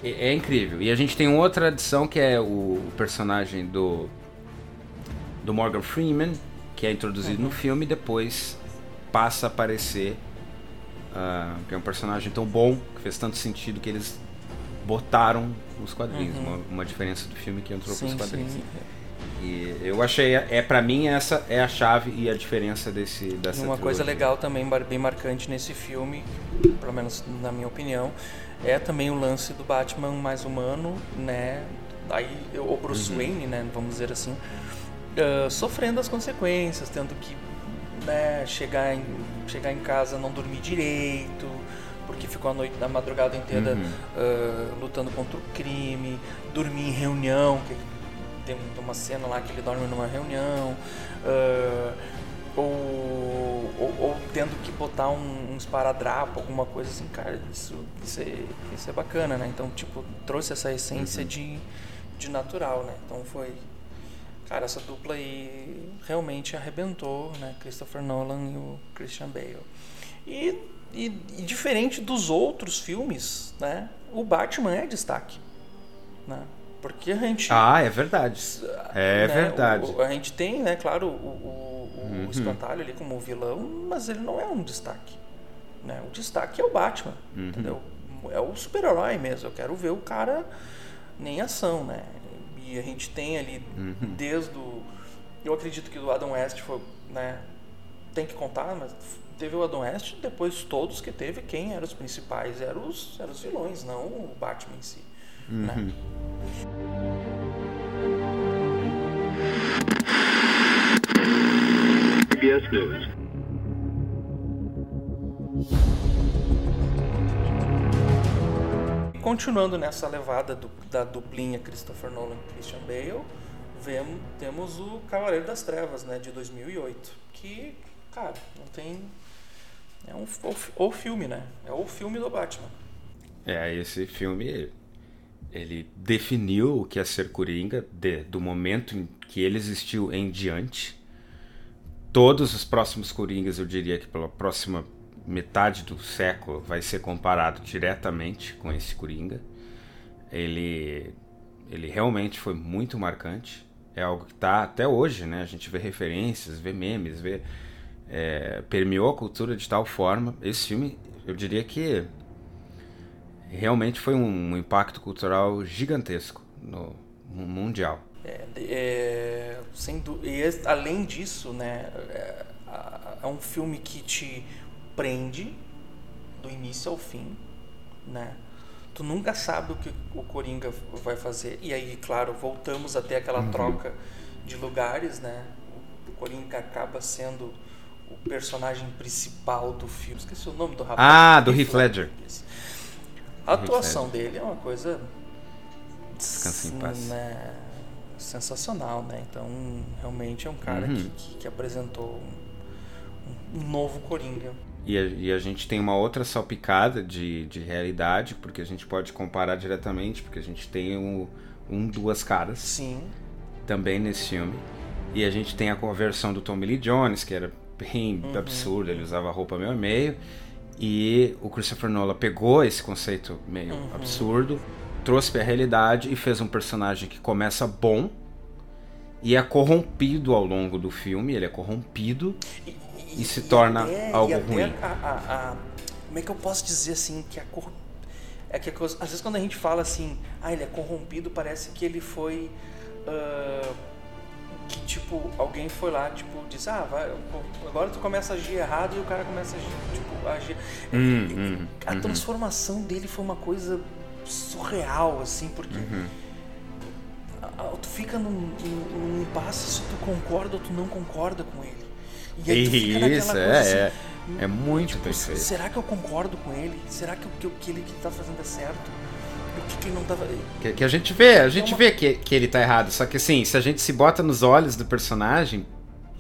é, é incrível. E a gente tem outra adição que é o personagem do do Morgan Freeman, que é introduzido uhum. no filme, e depois passa a aparecer. Uh, que é um personagem tão bom, que fez tanto sentido que eles botaram os quadrinhos. Uhum. Uma, uma, diferença do filme que entrou sim, os quadrinhos. Sim. E eu achei, é para mim essa é a chave e a diferença desse dessa Uma trilogia. coisa legal também bem marcante nesse filme, pelo menos na minha opinião, é também o lance do Batman mais humano, né? Aí o Bruce uhum. Wayne, né, vamos dizer assim, uh, sofrendo as consequências, tendo que né, chegar, em, chegar em casa não dormir direito, porque ficou a noite da madrugada inteira uhum. uh, lutando contra o crime, dormir em reunião, que tem uma cena lá que ele dorme numa reunião, uh, ou, ou, ou, tendo que botar um, um esparadrapo, alguma coisa assim, cara, isso, isso, é, isso é bacana, né? Então, tipo, trouxe essa essência uhum. de, de natural, né? Então foi, Cara, essa dupla aí realmente arrebentou, né? Christopher Nolan e o Christian Bale. E, e, e diferente dos outros filmes, né? O Batman é destaque, né? Porque a gente... Ah, é verdade. É né, verdade. O, a gente tem, né, claro, o, o, o uhum. Espantalho ali como vilão, mas ele não é um destaque. Né? O destaque é o Batman, uhum. entendeu? É o super-herói mesmo. Eu quero ver o cara nem ação, né? E a gente tem ali uhum. desde o. Eu acredito que do Adam West foi. Né, tem que contar, mas teve o Adam West, depois todos que teve, quem eram os principais? Eram os, eram os vilões, não o Batman em si. Né? Uhum. Né? PBS News. continuando nessa levada do, da duplinha Christopher Nolan e Christian Bale, vemos, temos o Cavaleiro das Trevas, né, de 2008, que, cara, não tem é um o, o filme, né? É o filme do Batman. É, esse filme ele definiu o que é ser Coringa de, do momento em que ele existiu em diante. Todos os próximos Coringas, eu diria que pela próxima metade do século vai ser comparado diretamente com esse Coringa. Ele, ele realmente foi muito marcante. É algo que está até hoje, né? A gente vê referências, vê memes, vê é, permeou a cultura de tal forma. Esse filme, eu diria que realmente foi um, impacto cultural gigantesco no, no mundial. É, é, sendo, e além disso, né, é, é um filme que te prende do início ao fim, né? Tu nunca sabe o que o Coringa vai fazer. E aí, claro, voltamos até aquela uhum. troca de lugares, né? O Coringa acaba sendo o personagem principal do filme. Esqueci o nome do rapaz. Ah, do Heath Ledger. A atuação dele é uma coisa Descansa em paz. Né, sensacional, né? Então, realmente é um cara uhum. que, que, que, apresentou um, um novo Coringa. E a, e a gente tem uma outra salpicada de, de realidade, porque a gente pode comparar diretamente, porque a gente tem um, um Duas Caras Sim. também nesse filme. E a gente tem a conversão do Tommy Lee Jones, que era bem absurdo, ele usava roupa meio a meio. E o Christopher Nolan pegou esse conceito meio absurdo, trouxe pra realidade e fez um personagem que começa bom e é corrompido ao longo do filme, ele é corrompido e se torna até- algo e ruim. a- a- a- como é que eu posso dizer assim que a cor é que a às vezes quando a gente fala assim, ah, ele é corrompido, parece que ele foi ah, que tipo alguém foi lá tipo disse, ah, vai, agora tu começa a agir errado e o cara começa a agir, tipo, a agir. Hum, E- e- hum, a uhum. transformação dele foi uma coisa surreal assim, porque Uhum. tu fica num, num, num impasse se tu concorda ou tu não concorda com ele. E aí tu fica naquela Isso, coisa é, assim, é, é muito Tipo, bem feito. será que eu concordo com ele? Será que o que, que ele que tá fazendo é certo? Que, que não tava. Que, que a gente vê, a gente uma- vê que, que ele tá errado. Só que assim, se a gente se bota nos olhos do personagem,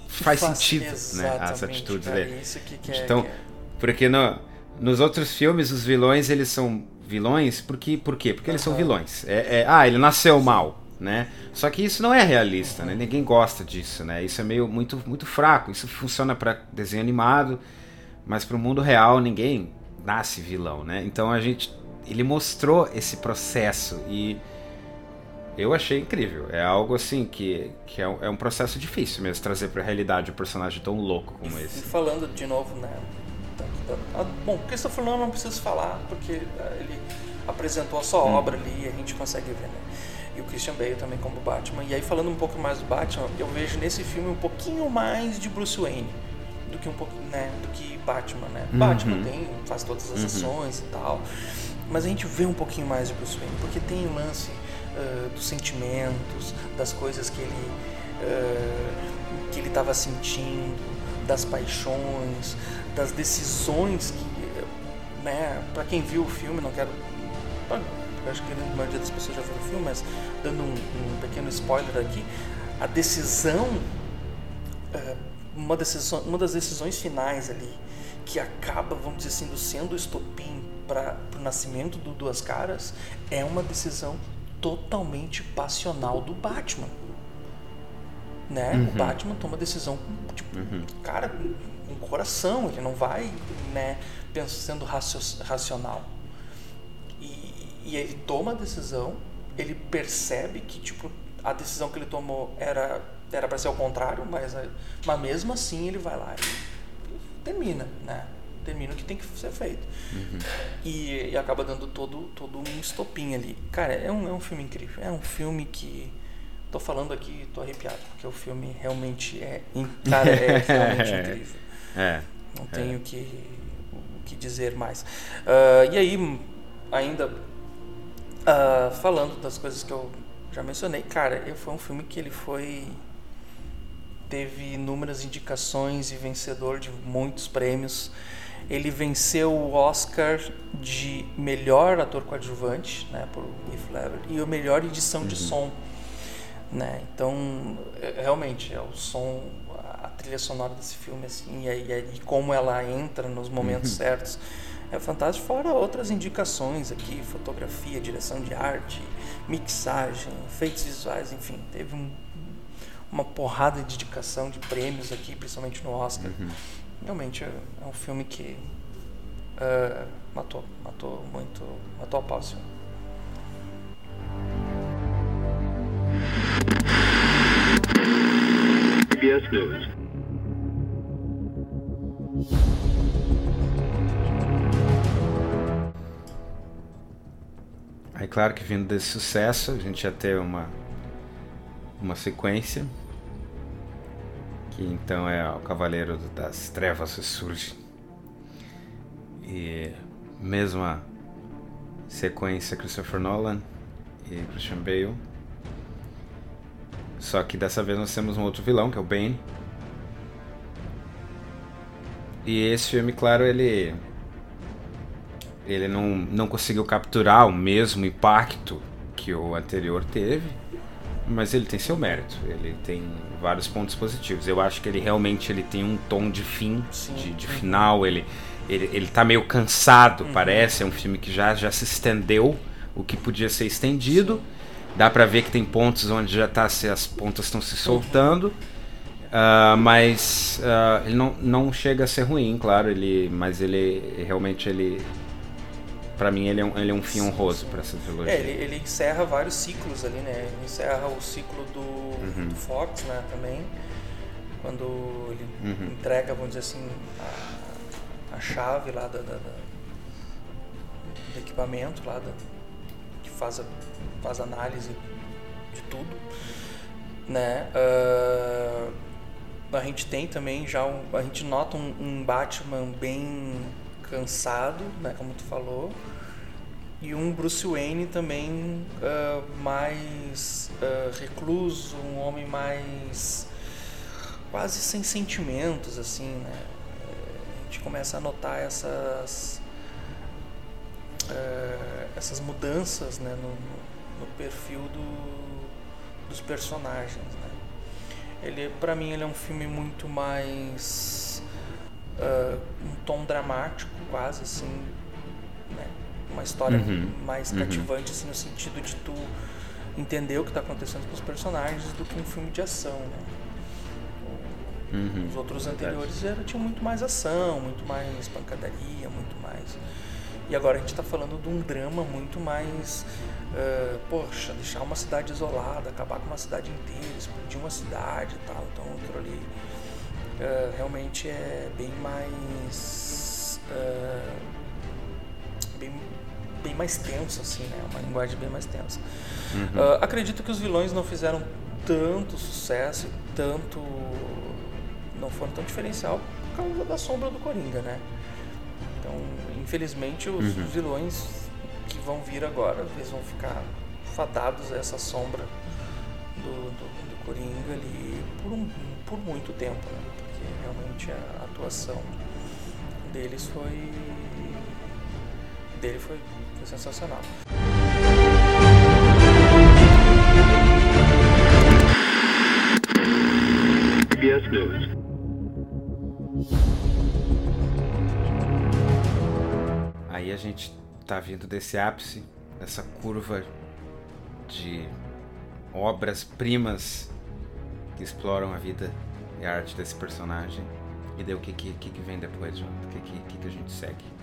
faz, sentido, né? As atitudes cara, dele. Isso que, que é, Então, é- Porque no, nos outros filmes, os vilões, eles são vilões porque, por quê? Porque eles são vilões. É, é- ah, ele nasceu mal, né? Só que isso não é realista, né? Ninguém gosta disso, né? Isso é meio muito, muito fraco. Isso funciona para desenho animado, mas para o mundo real ninguém nasce vilão, né? Então a gente, ele mostrou esse processo e eu achei incrível. É algo assim que, que é, um, é um processo difícil mesmo trazer para a realidade um personagem tão louco como E esse. falando de novo, né? bom, Christopher Nolan não preciso falar, porque ah, ele apresentou a sua Hum. obra ali e a gente consegue ver, né? E o Christian Bale também como Batman. E aí, falando um pouco mais do Batman, eu vejo nesse filme um pouquinho mais de Bruce Wayne do que um pouco, né? Do que Batman, né? Uhum. Batman tem, faz todas as ações e tal. Mas a gente vê um pouquinho mais de Bruce Wayne, porque tem o lance ah, dos sentimentos, das coisas que ele ah, que ele estava sentindo, das paixões, das decisões que, né, para quem viu o filme, não quero, acho que a maioria das pessoas já viu o filme, mas dando um, um pequeno spoiler aqui, a decisão, ah, uma decisão, uma das decisões finais ali que acaba, vamos dizer assim, sendo o estopim para o nascimento do Duas Caras é uma decisão totalmente passional do Batman né? O Batman toma decisão tipo, cara, com coração, ele não vai, né, pensando racio- racional. E, e ele toma a decisão, ele percebe que, tipo, a decisão que ele tomou era era para ser o contrário, mas, mas mesmo assim ele vai lá e termina, né? Termina o que tem que ser feito. E, e acaba dando todo, todo um estopim ali. Cara, é um, é um filme incrível. É um filme que. Tô falando aqui, tô arrepiado, porque o filme realmente é. Cara, é realmente incrível. É. Não tenho o que, o que dizer mais. Ah, e aí, ainda ah, falando das coisas que eu já mencionei, cara, foi um filme que ele foi. Teve inúmeras indicações e vencedor de muitos prêmios. Ele venceu o Oscar de melhor ator coadjuvante, né, por Heath Ledger, e o melhor edição de som, né? Então, é- realmente é o som, a trilha sonora desse filme assim, e, aí- e como ela entra nos momentos certos, é fantástico. Fora outras indicações aqui, fotografia, direção de arte, mixagem, efeitos visuais, enfim, teve um- uma porrada de indicação de prêmios aqui, principalmente no Oscar. Realmente é, é um filme que ah, matou, matou muito, matou a pau esse filme. CBS News. Aí claro que vindo desse sucesso, a gente ia ter uma, uma sequência. Que então é o Cavaleiro das Trevas ressurge. E mesma sequência Christopher Nolan e Christian Bale. Só que dessa vez nós temos um outro vilão, que é o Bane. E esse filme, claro, ele ele não, não conseguiu capturar o mesmo impacto que o anterior teve, mas ele tem seu mérito, ele tem vários pontos positivos. Eu acho que ele realmente ele tem um tom de fim, de, de final, ele, ele, ele tá meio cansado, parece. É um filme que já, já se estendeu o que podia ser estendido. Dá pra ver que tem pontos onde já tá se as pontas estão se soltando. Ah, mas ah, ele não, não chega a ser ruim, claro, ele, mas ele realmente ele Pra mim ele é um, ele é um fim honroso pra essa trilogia. É, ele, ele encerra vários ciclos ali, né? Ele encerra o ciclo do, Uhum. do Fox, né, também. Quando ele Uhum. entrega, vamos dizer assim, a, a chave lá da, da- da- do equipamento lá da, que faz a, faz análise de tudo, né? Ah, a gente tem também já um, a gente nota um, um Batman bem cansado, né, como tu falou, e um Bruce Wayne também ah, mais ah, recluso, um homem mais quase sem sentimentos, assim, né? A gente começa a notar essas ah, essas mudanças, né, no- no perfil do, dos personagens, né? Ele, para mim, ele é um filme muito mais ah, um tom dramático, quase assim, né? Uma história Uhum, mais uhum. cativante, assim, no sentido de tu entender o que está acontecendo com os personagens do que um filme de ação, né? Uhum. Os outros anteriores era, tinham muito mais ação, muito mais pancadaria, muito mais. E agora a gente está falando de um drama muito mais. ah, poxa, deixar uma cidade isolada, acabar com uma cidade inteira, explodir uma cidade e tal. Então aquilo ali ah, realmente é bem mais. ah, bem, bem mais tenso, assim, né? Uma linguagem bem mais tensa. Ah, acredito que os vilões não fizeram tanto sucesso, e tanto. não foram tão diferencial por causa da sombra do Coringa, né? Então, infelizmente, os, Uhum. os vilões que vão vir agora, eles vão ficar fadados a essa sombra do, do, do Coringa ali por, um, por muito tempo, né? Porque realmente a atuação deles foi. dele foi, foi sensacional. CBS News. Aí a gente tá vindo desse ápice, dessa curva de obras-primas que exploram a vida e a arte desse personagem. E daí o que, que, que vem depois? O que, que, que a gente segue?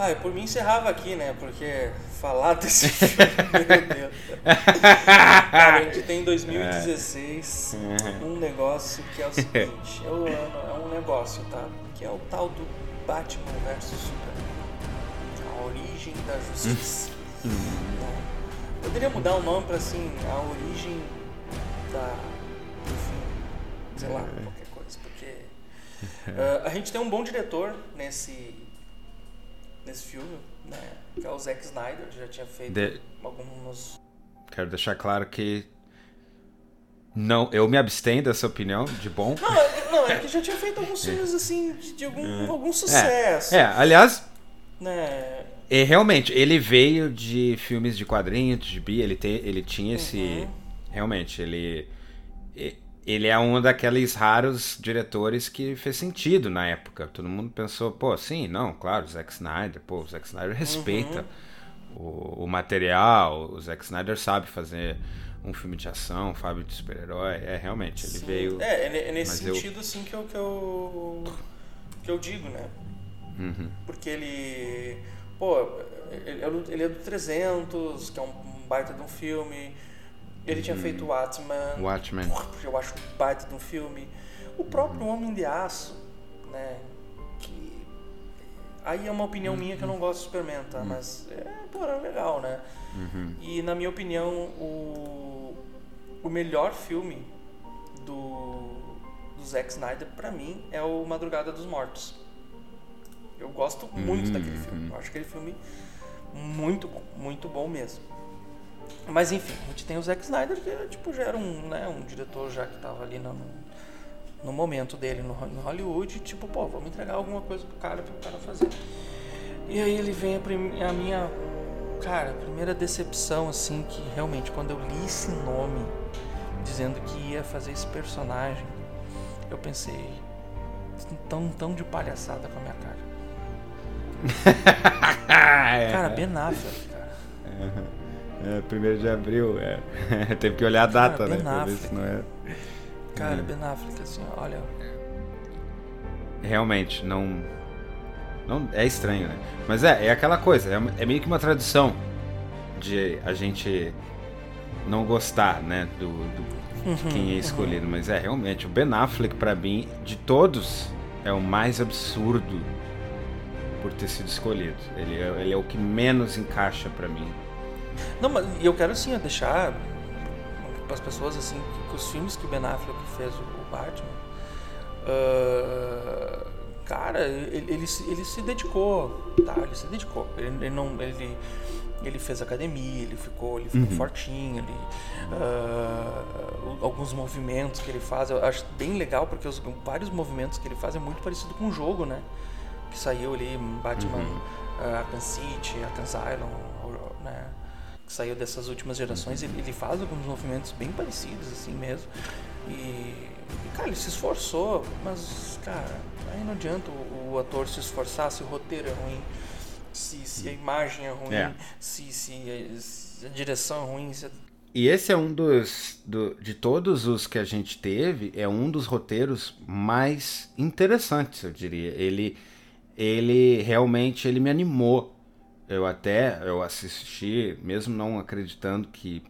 Ah, eu por mim encerrava aqui, né? Porque falar desse filme, meu Deus. Cara, a gente tem em 2016 um negócio que é o seguinte, é, o ano, é um negócio, tá? Que é o tal do Batman vs Superman. A origem da justiça. Né? Poderia mudar o nome pra assim, a origem da. Sei lá, qualquer coisa, porque. ah, a gente tem um bom diretor nesse nesse filme, né? Que é o Zack Snyder, que já tinha feito De- alguns. Quero deixar claro que não, eu me abstenho dessa opinião de bom. Não, é- não, é que já tinha feito alguns filmes assim de, de algum, algum sucesso. É, aliás, Né? E realmente, ele veio de filmes de quadrinhos, de bi, ele, tem, ele tinha esse. Uhum. Realmente, ele. Ele é um daqueles raros diretores que fez sentido na época. Todo mundo pensou, pô, sim, não, claro, Zack Snyder, pô, o Zack Snyder respeita o, o material, o Zack Snyder sabe fazer um filme de ação, um filme de super-herói. É, realmente, ele veio. É, é, é nesse mas eu- sentido assim que eu, que eu que eu digo, né? Uhum. Porque ele, pô, ele é do- ele é do 300, que é um baita de um filme. Ele tinha feito Watchmen. Watchmen. Porra, eu acho um baita de um filme. O próprio Homem de Aço, né? Que aí é uma opinião minha que eu não gosto do Superman, tá? Mas é, é legal, né? E na minha opinião, o, o melhor filme do, do Zack Snyder, pra mim, é o Madrugada dos Mortos. Eu gosto muito daquele filme. Eu acho aquele filme muito bom, muito bom mesmo. Mas enfim, a gente tem o Zack Snyder, que tipo, já era um, né, um diretor já que tava ali no, no momento dele no, no Hollywood, tipo, pô, vamos entregar alguma coisa pro cara, pro cara fazer. E aí ele vem a, a minha, cara, a primeira decepção, assim, que realmente quando eu li esse nome, dizendo que ia fazer esse personagem, eu pensei, tão, tão de palhaçada com a minha cara. é, Cara, Ben Affleck, cara. É, primeiro de abril, é. Teve que olhar a data, Cara, né? Pra ver se não é. Cara, Ben Affleck, assim, olha. Realmente, não. não é estranho, né? Mas é, é aquela coisa, é, é meio que uma tradição de a gente não gostar, né? Do, do- de quem é escolhido. Mas é, realmente, o Ben Affleck, pra mim, de todos, é o mais absurdo por ter sido escolhido. Ele é, ele é o que menos encaixa pra mim. Não, mas eu quero assim, deixar para as pessoas assim que, que os filmes que o Ben Affleck fez o, o Batman, ah, cara, ele, ele, se- ele se dedicou, tá? Ele se dedicou. Ele, ele não, ele, ele fez academia, ele ficou, ele ficou fortinho, ele, o- alguns movimentos que ele faz, eu acho bem legal porque os vários movimentos que ele faz é muito parecido com o jogo, né? Que saiu ali Batman ah, Arkham City, Arkham Asylum, né? Que saiu dessas últimas gerações, ele, ele faz alguns movimentos bem parecidos, assim mesmo. E, cara, ele se esforçou, mas, cara, aí não adianta o, o ator se esforçar se o roteiro é ruim, se, se a imagem é ruim, É. se, se, a, se a direção é ruim. Se, E esse é um dos. do- de todos os que a gente teve, é um dos roteiros mais interessantes, eu diria. Ele, ele realmente ele me animou. Eu até eu assisti, mesmo não acreditando que.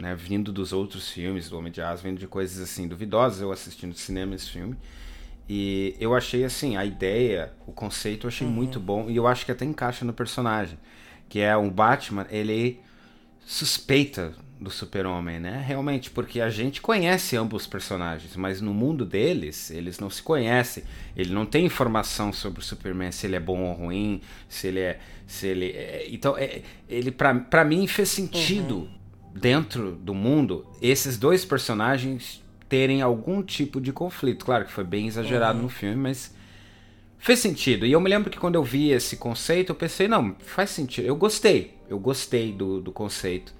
Né, vindo dos outros filmes, do Homem de Aço, vindo de coisas assim duvidosas, eu assisti no cinema esse filme. E eu achei assim, a ideia, o conceito eu achei muito bom e eu acho que até encaixa no personagem, que é um Batman, ele suspeita do Super-Homem, né? Realmente, porque a gente conhece ambos os personagens, mas no mundo deles, eles não se conhecem. Ele não tem informação sobre o Superman, se ele é bom ou ruim, se ele é. Se ele é- então, é, ele pra, pra mim fez sentido dentro do mundo esses dois personagens terem algum tipo de conflito. Claro que foi bem exagerado no filme, mas fez sentido. E eu me lembro que quando eu vi esse conceito, eu pensei, não, faz sentido. Eu gostei. Eu gostei do, do conceito.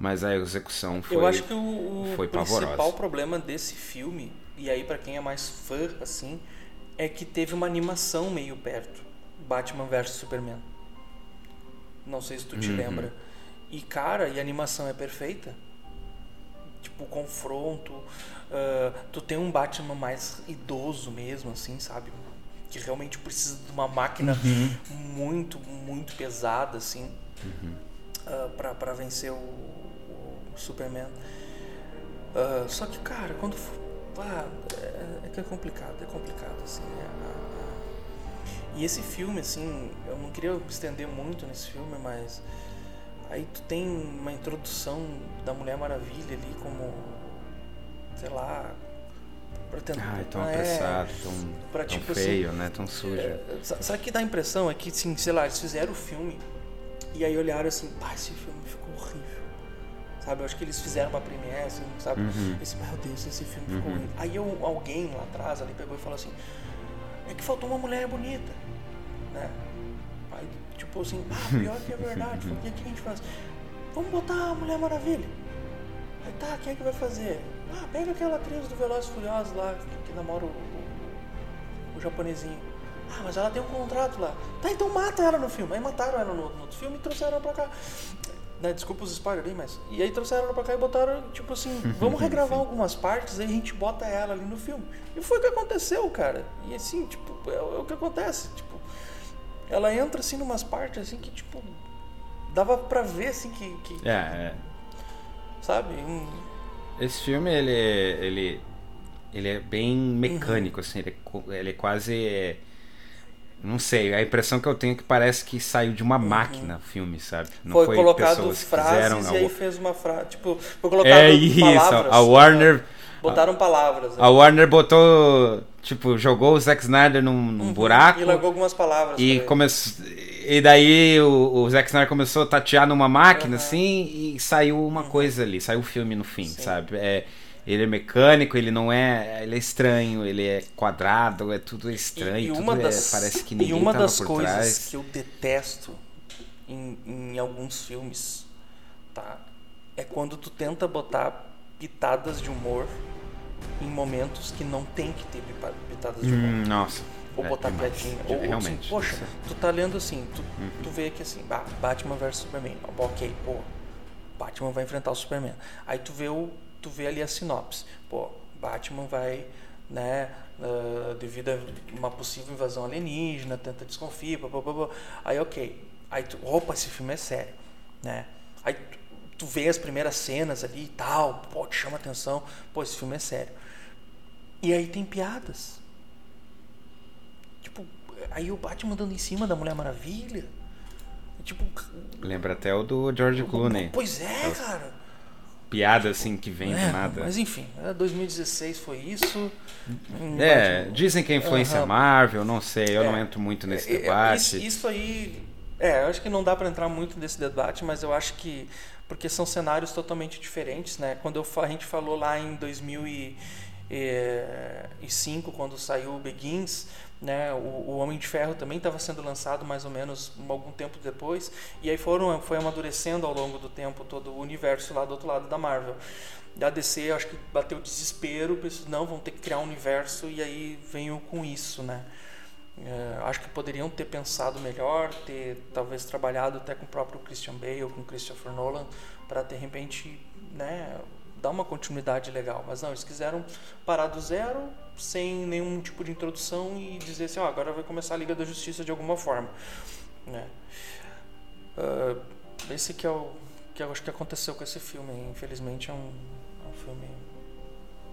Mas a execução foi. eu acho que o, o principal pavorosa. problema desse filme, e aí pra quem é mais fã, assim, é que teve uma animação meio perto. Batman vs Superman. Não sei se tu Uhum. te lembra. E cara, e a animação é perfeita. Tipo, o confronto. ah, tu tem um Batman mais idoso mesmo, assim, sabe? Que realmente precisa de uma máquina Uhum. muito, muito pesada, assim. ah, pra, pra vencer o, o Superman. Ah, só que, cara, quando. Ah, é, é que é complicado, é complicado, assim. é, a- E esse filme, assim, eu não queria estender muito nesse filme, mas. Aí tu tem uma introdução da Mulher Maravilha ali como. Sei lá. Pra tentar. Ai, tão é, apressado, tão, pra, tão tipo, assim, feio, né? Tão sujo. Sa- Sabe o que dá a impressão? É que, assim, sei lá, eles fizeram o filme e aí olharam assim, pá, esse filme ficou. Sabe, eu acho que eles fizeram uma premiere, assim, sabe? Uhum. Esse, meu Deus, esse filme ficou horrível. Aí eu, alguém lá atrás ali pegou e falou assim, é que faltou uma mulher bonita, né? Aí, tipo assim, ah, pior que é verdade, o que que a gente faz? Vamos botar a Mulher Maravilha. Aí tá, quem é que vai fazer? Ah, pega aquela atriz do Velozes Furiosos lá, que, que namora o, o, o japonesinho. Ah, mas ela tem um contrato lá. Tá, então mata ela no filme. Aí mataram ela no, no outro filme e trouxeram ela pra cá. Né, desculpa os spoilers aí, mas. E aí trouxeram ela pra cá e botaram, tipo assim, vamos regravar algumas partes, aí a gente bota ela ali no filme. E foi o que aconteceu, cara. E assim, tipo, é, o- é o que acontece. Tipo, ela entra assim numas partes assim que, tipo, dava pra ver assim que. que É, é. Sabe? Um- Esse filme, ele, ele, ele é bem mecânico, Uhum. assim, ele é, ele é quase... Não sei, a impressão que eu tenho é que parece que saiu de uma máquina o filme, sabe? Não Uhum. foi, colocado frases fizeram, e aí fez uma frase. Tipo, foi colocado É isso, palavras. a Warner... Botaram palavras. né? A Warner botou, tipo, jogou o Zack Snyder num, num buraco Uhum. E largou algumas palavras. e começou e daí o, o Zack Snyder começou a tatear numa máquina assim e saiu uma coisa ali, saiu o filme no fim, Uhum. Sim. sabe? É, ele é mecânico, ele não é, ele é estranho, ele é quadrado, é tudo estranho, E, e tudo uma é- das, parece que e ninguém uma tava das por coisas trás. que eu detesto em, em alguns filmes, tá? É quando tu tenta botar pitadas de humor em momentos que não tem que ter pitadas de humor. Hum, nossa. ou É, botar demais. piadinha. Ou, realmente, assim, poxa, isso. tu tá lendo assim, tu, tu vê que assim, ah, Batman vs Superman. Ok, pô, Batman vai enfrentar o Superman. Aí tu vê, o, tu vê ali a sinopse. Pô, Batman vai, né, ah, devido a uma possível invasão alienígena, tenta desconfia, blá, blá, blá, blá. aí ok. Aí tu, opa, esse filme é sério, né? Aí tu, tu vê as primeiras cenas ali e tal, pô, te chama atenção, pô, esse filme é sério. E aí tem piadas. Tipo, aí o Batman dando em cima da Mulher Maravilha. Tipo, Lembra até o do George Clooney. pois é, cara. Piada assim que vem É, do nada. Mas enfim, é, 2016 foi isso. É, dizem que a influência Aham. Marvel, não sei, eu não É. entro muito nesse É, é, debate. Isso, isso aí. É, eu acho que não dá para entrar muito nesse debate, mas eu acho que. Porque são cenários totalmente diferentes, né? Quando eu, a gente falou lá em 2005, quando saiu o Begins, né? O, o Homem de Ferro também estava sendo lançado mais ou menos algum tempo depois, e aí foram, foi amadurecendo ao longo do tempo todo o universo lá do outro lado da Marvel. Da DC, acho que bateu desespero, pensou, não, vão ter que criar um universo, e aí veio com isso, né? É, acho que poderiam ter pensado melhor, ter talvez trabalhado até com o próprio Christian Bale, com Christopher Nolan, para de repente né, dar uma continuidade legal. Mas não, eles quiseram parar do zero, sem nenhum tipo de introdução e dizer assim: ó, agora vai começar a Liga da Justiça de alguma forma. Né? Ah, esse que é o que eu acho que aconteceu com esse filme. Infelizmente é um, é um filme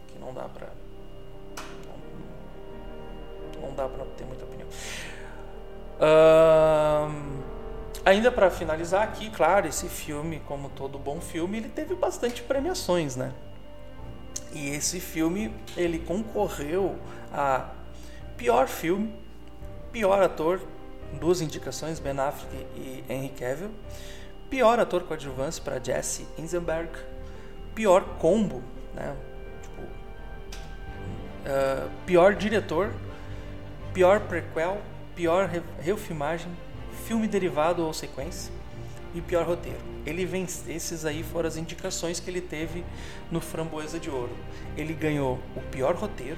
que não dá pra. Não, não dá pra ter muita opinião. Ahn, ainda para finalizar aqui, claro, esse filme, como todo bom filme, ele teve bastante premiações, né? E esse filme ele concorreu a pior filme, pior ator, duas indicações, Ben Affleck e Henry Cavill, pior ator coadjuvante para Jesse Eisenberg, pior combo, né? Tipo, ah, pior diretor, pior prequel, pior re- refilmagem, filme derivado ou sequência e pior roteiro. Ele vence, esses aí foram as indicações que ele teve no Framboesa de Ouro. Ele ganhou o pior roteiro,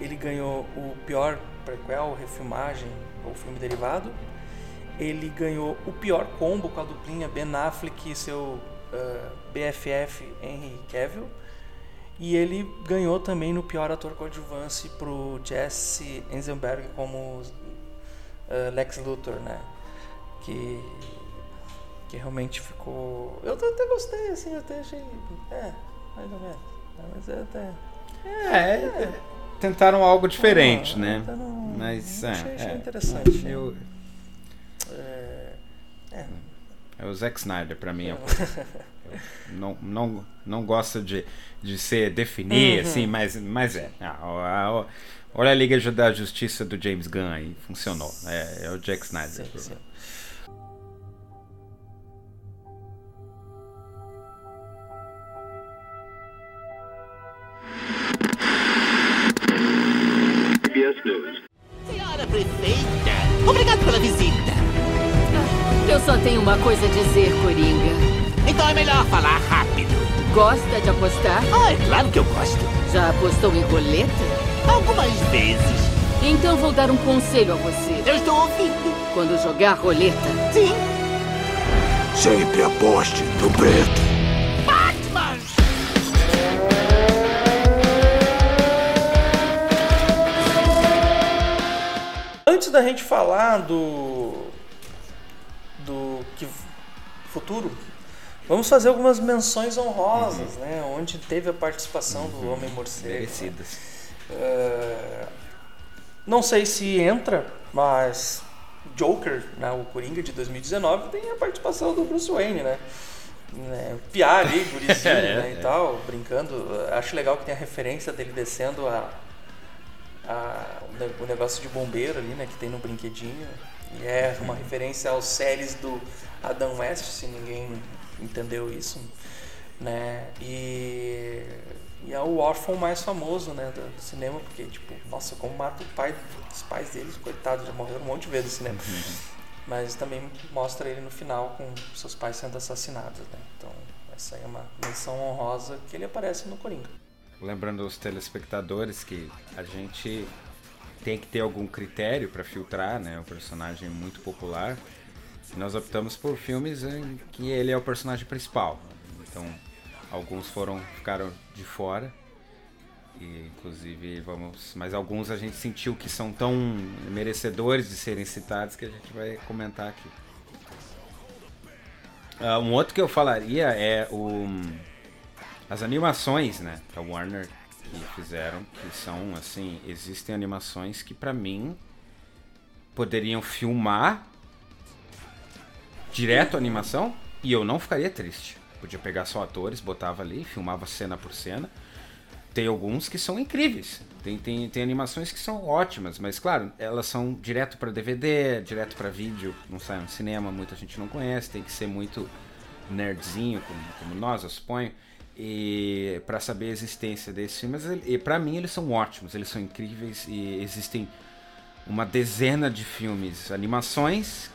ele ganhou o pior prequel, refilmagem ou filme derivado, ele ganhou o pior combo com a duplinha Ben Affleck e seu ah, BFF Henry Cavill. E ele ganhou também no pior ator coadjuvante pro Jesse Eisenberg como ah, Lex Luthor, né? Que, que realmente ficou. Eu até gostei, assim, eu até achei. É, mais ou menos. né, Mas é até. É, tentaram algo diferente, Ah, né? tá no- Mas é, achei- achei é. interessante, né? Eu, É, é, é o Zack Snyder pra mim. é o- eu não, não, não gosto de, de ser definir Uhum. assim, mas, mas é. Ah, olha a Liga da Justiça do James Gunn aí, funcionou. É, é o Jack Snyder. sim, sim. Senhora prefeita, obrigado pela visita. Eu só tenho uma coisa a dizer, Coringa. Então é melhor falar rápido. Gosta de apostar? Ah, é claro que eu gosto. Já apostou em roleta? Algumas vezes. Então vou dar um conselho a você. Eu estou ouvindo. Quando jogar roleta, Sim. Sempre aposte no preto. Batman! Antes da gente falar do do que futuro, vamos fazer algumas menções honrosas, né? Onde teve a participação do Homem Morcego. né? Merecidas. É, não sei se entra, mas Joker, né, o Coringa de 2019, tem a participação do Bruce Wayne, né? né piar ali, gurizinho, É, né, é. e tal, brincando. Acho legal que tem a referência dele descendo a, a- o ne- o negócio de bombeiro ali, né, que tem no brinquedinho. E é uma referência aos séries do Adam West, se ninguém entendeu isso, né? E, e é o órfão mais famoso, né, do, do cinema, porque tipo, nossa, como mata o pai, os pais deles, coitados, já morreram um monte de vezes no cinema. Mas também mostra ele no final com seus pais sendo assassinados, né? Então, essa aí é uma menção honrosa que ele aparece no Coringa. Lembrando os telespectadores que a gente tem que ter algum critério para filtrar, né? O personagem muito popular. Nós optamos por filmes em que ele é o personagem principal. Então, alguns foram ficaram de fora. E, inclusive, vamos, mas alguns a gente sentiu que são tão merecedores de serem citados que a gente vai comentar aqui. Uh, um outro que eu falaria é o as animações, né, da Warner que fizeram, que são assim, existem animações que para mim poderiam filmar direto a animação e eu não ficaria triste. Podia pegar só atores, botava ali, filmava cena por cena. Tem alguns que são incríveis. Tem, tem, tem animações que são ótimas, mas claro, elas são direto para DVD, direto para vídeo, não sai no cinema, muita gente não conhece, tem que ser muito nerdzinho, como, como nós, eu suponho e para saber a existência desses filmes. E para mim eles são ótimos, eles são incríveis e existem uma dezena de filmes, animações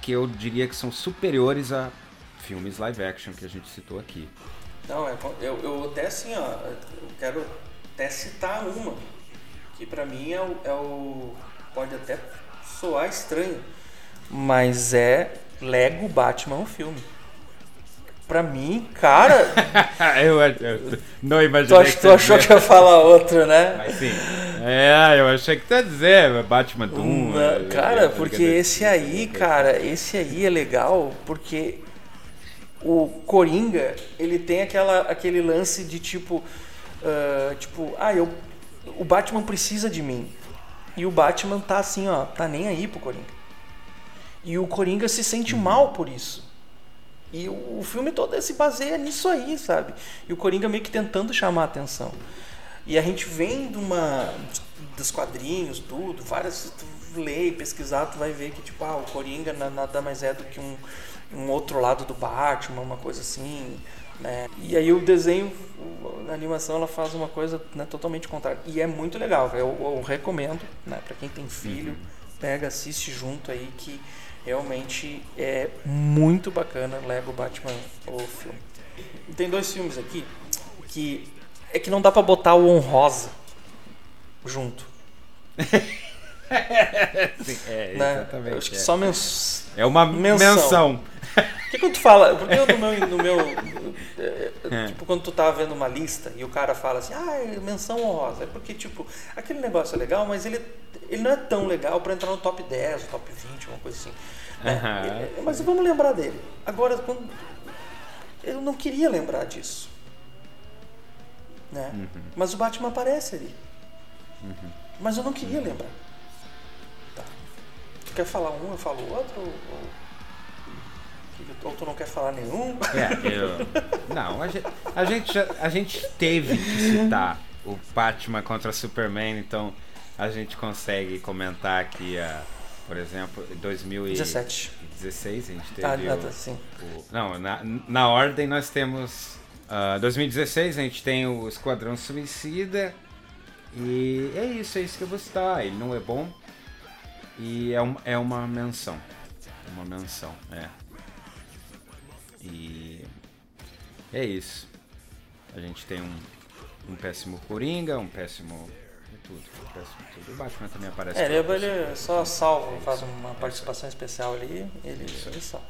que eu diria que são superiores a filmes live action que a gente citou aqui. Não, é eu, eu até assim, ó, eu quero até citar uma que para mim é o, é o pode até soar estranho, mas é Lego Batman o filme. Pra mim, cara. eu, eu, não imaginei. Tu, ach, tu achou que ia falar outro, né? Mas sim. É, eu achei que tu ia dizer Batman Doom. Uma, é, cara, é, porque esse aí, cara, esse aí é legal porque o Coringa, ele tem aquela, aquele lance de tipo. Uh, tipo, ah, eu, o Batman precisa de mim. E o Batman tá assim, ó, tá nem aí pro Coringa. E o Coringa se sente uhum. mal por isso. E o, o filme todo se baseia nisso aí, sabe? E o Coringa meio que tentando chamar a atenção. E a gente vem de uma dos quadrinhos, tudo, várias tu lê, pesquisar, tu vai ver que tipo, ah, o Coringa nada mais é do que um, um outro lado do Batman, uma coisa assim, né? E aí o desenho, a animação, ela faz uma coisa né, totalmente contrária. E é muito legal, eu, eu recomendo, né, para quem tem filho, uhum. pega, assiste junto aí que Realmente é muito bacana Lego Batman o filme. Tem dois filmes aqui que é que não dá para botar o honrosa junto. Sim, é, né? exatamente. Eu acho que é. só men é uma menção. menção. Que quando tu fala, porque eu no meu, no meu é. tipo quando tu tá vendo uma lista e o cara fala assim, ah, é menção honrosa, é porque tipo, aquele negócio é legal, mas ele, ele não é tão legal para entrar no top 10, top 20, uma coisa assim. Uhum. Mas vamos lembrar dele. Agora, quando... eu não queria lembrar disso. Né? Uhum. Mas o Batman aparece ali. Uhum. Mas eu não queria lembrar. Tá. Tu quer falar um, eu falo outro? Ou, ou tu não quer falar nenhum? É, eu. Não, a gente, a gente, a gente teve que citar o Batman contra Superman, então a gente consegue comentar aqui a por exemplo, em 2017 16 a gente teve. Ah, o, sim. O, não, na, na ordem nós temos. Uh, 2016 a gente tem o Esquadrão Suicida. E é isso, é isso que eu vou citar. Ele não é bom. E é, um, é uma menção. Uma menção, é. E é isso. A gente tem um, um péssimo Coringa, um péssimo tudo. tudo. O Batman também aparece. É, ele, ele é só salva, faz uma participação especial ali, ele, ele salva.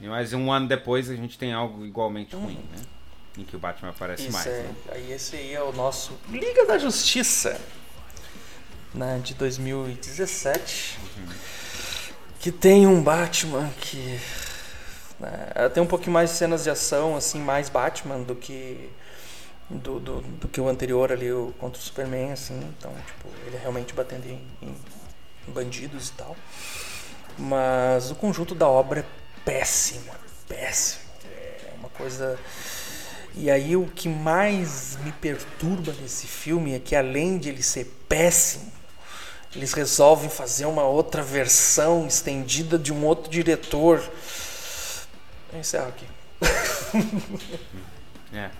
E mais um ano depois a gente tem algo igualmente ruim, hum. né? Em que o Batman aparece Isso mais. É. Né? Aí esse aí é o nosso Liga da Justiça, né, de 2017. Uhum. Que tem um Batman que. Né, tem um pouquinho mais de cenas de ação, assim, mais Batman do que do, do, do, que o anterior ali, o contra o Superman, assim. Então, tipo, ele é realmente batendo em, em, bandidos e tal. Mas o conjunto da obra é péssimo, péssimo. É uma coisa. E aí o que mais me perturba nesse filme é que além de ele ser péssimo, eles resolvem fazer uma outra versão estendida de um outro diretor. Eu encerro aqui. é.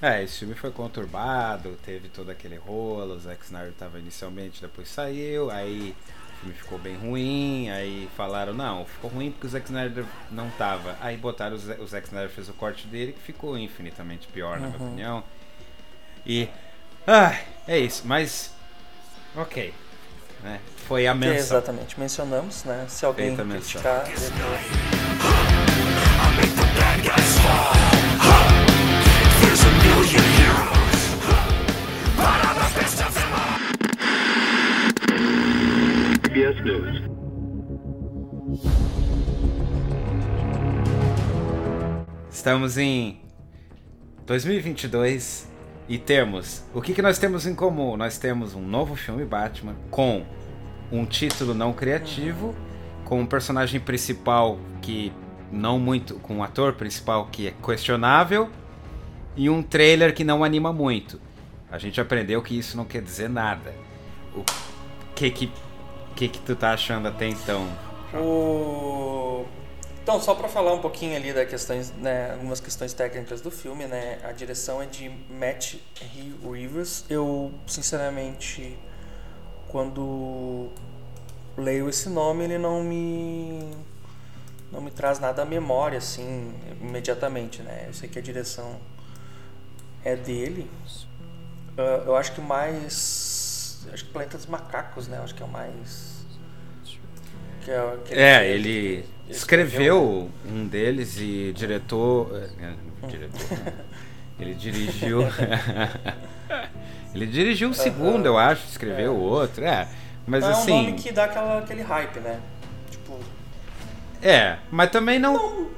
É, esse filme foi conturbado, teve todo aquele rolo, o Zack Snyder estava inicialmente, depois saiu, aí o filme ficou bem ruim, aí falaram, não, ficou ruim porque o Zack Snyder não tava. Aí botaram, o Zack Snyder fez o corte dele, que ficou infinitamente pior, uhum. na minha uhum. opinião. E, ah, é isso, mas Ok. né? Foi a menção. exatamente, mencionamos, né? Se alguém Feita a menção. criticar, depois- Estamos em 2022 e temos. O que, que nós temos em comum? Nós temos um novo filme Batman com um título não criativo, com um personagem principal que não muito. com um ator principal que é questionável e um trailer que não anima muito. A gente aprendeu que isso não quer dizer nada. O que que, que, que tu tá achando até então? O... Então, só para falar um pouquinho ali das questões, né, algumas questões técnicas do filme, né, a direção é de Matt Reeves. Eu, sinceramente, quando leio esse nome, ele não me não me traz nada à memória assim, imediatamente, né? Eu sei que a direção é dele. Ah, eu acho que mais acho que Planeta dos Macacos, né? Eu acho que é o mais que é, que É, fez. ele escreveu um deles e diretor. é, diretor não. ele dirigiu. ele dirigiu o segundo, eu acho, escreveu o outro. É, mas Não, é um assim. nome que dá aquela, aquele hype, né? É, mas também não.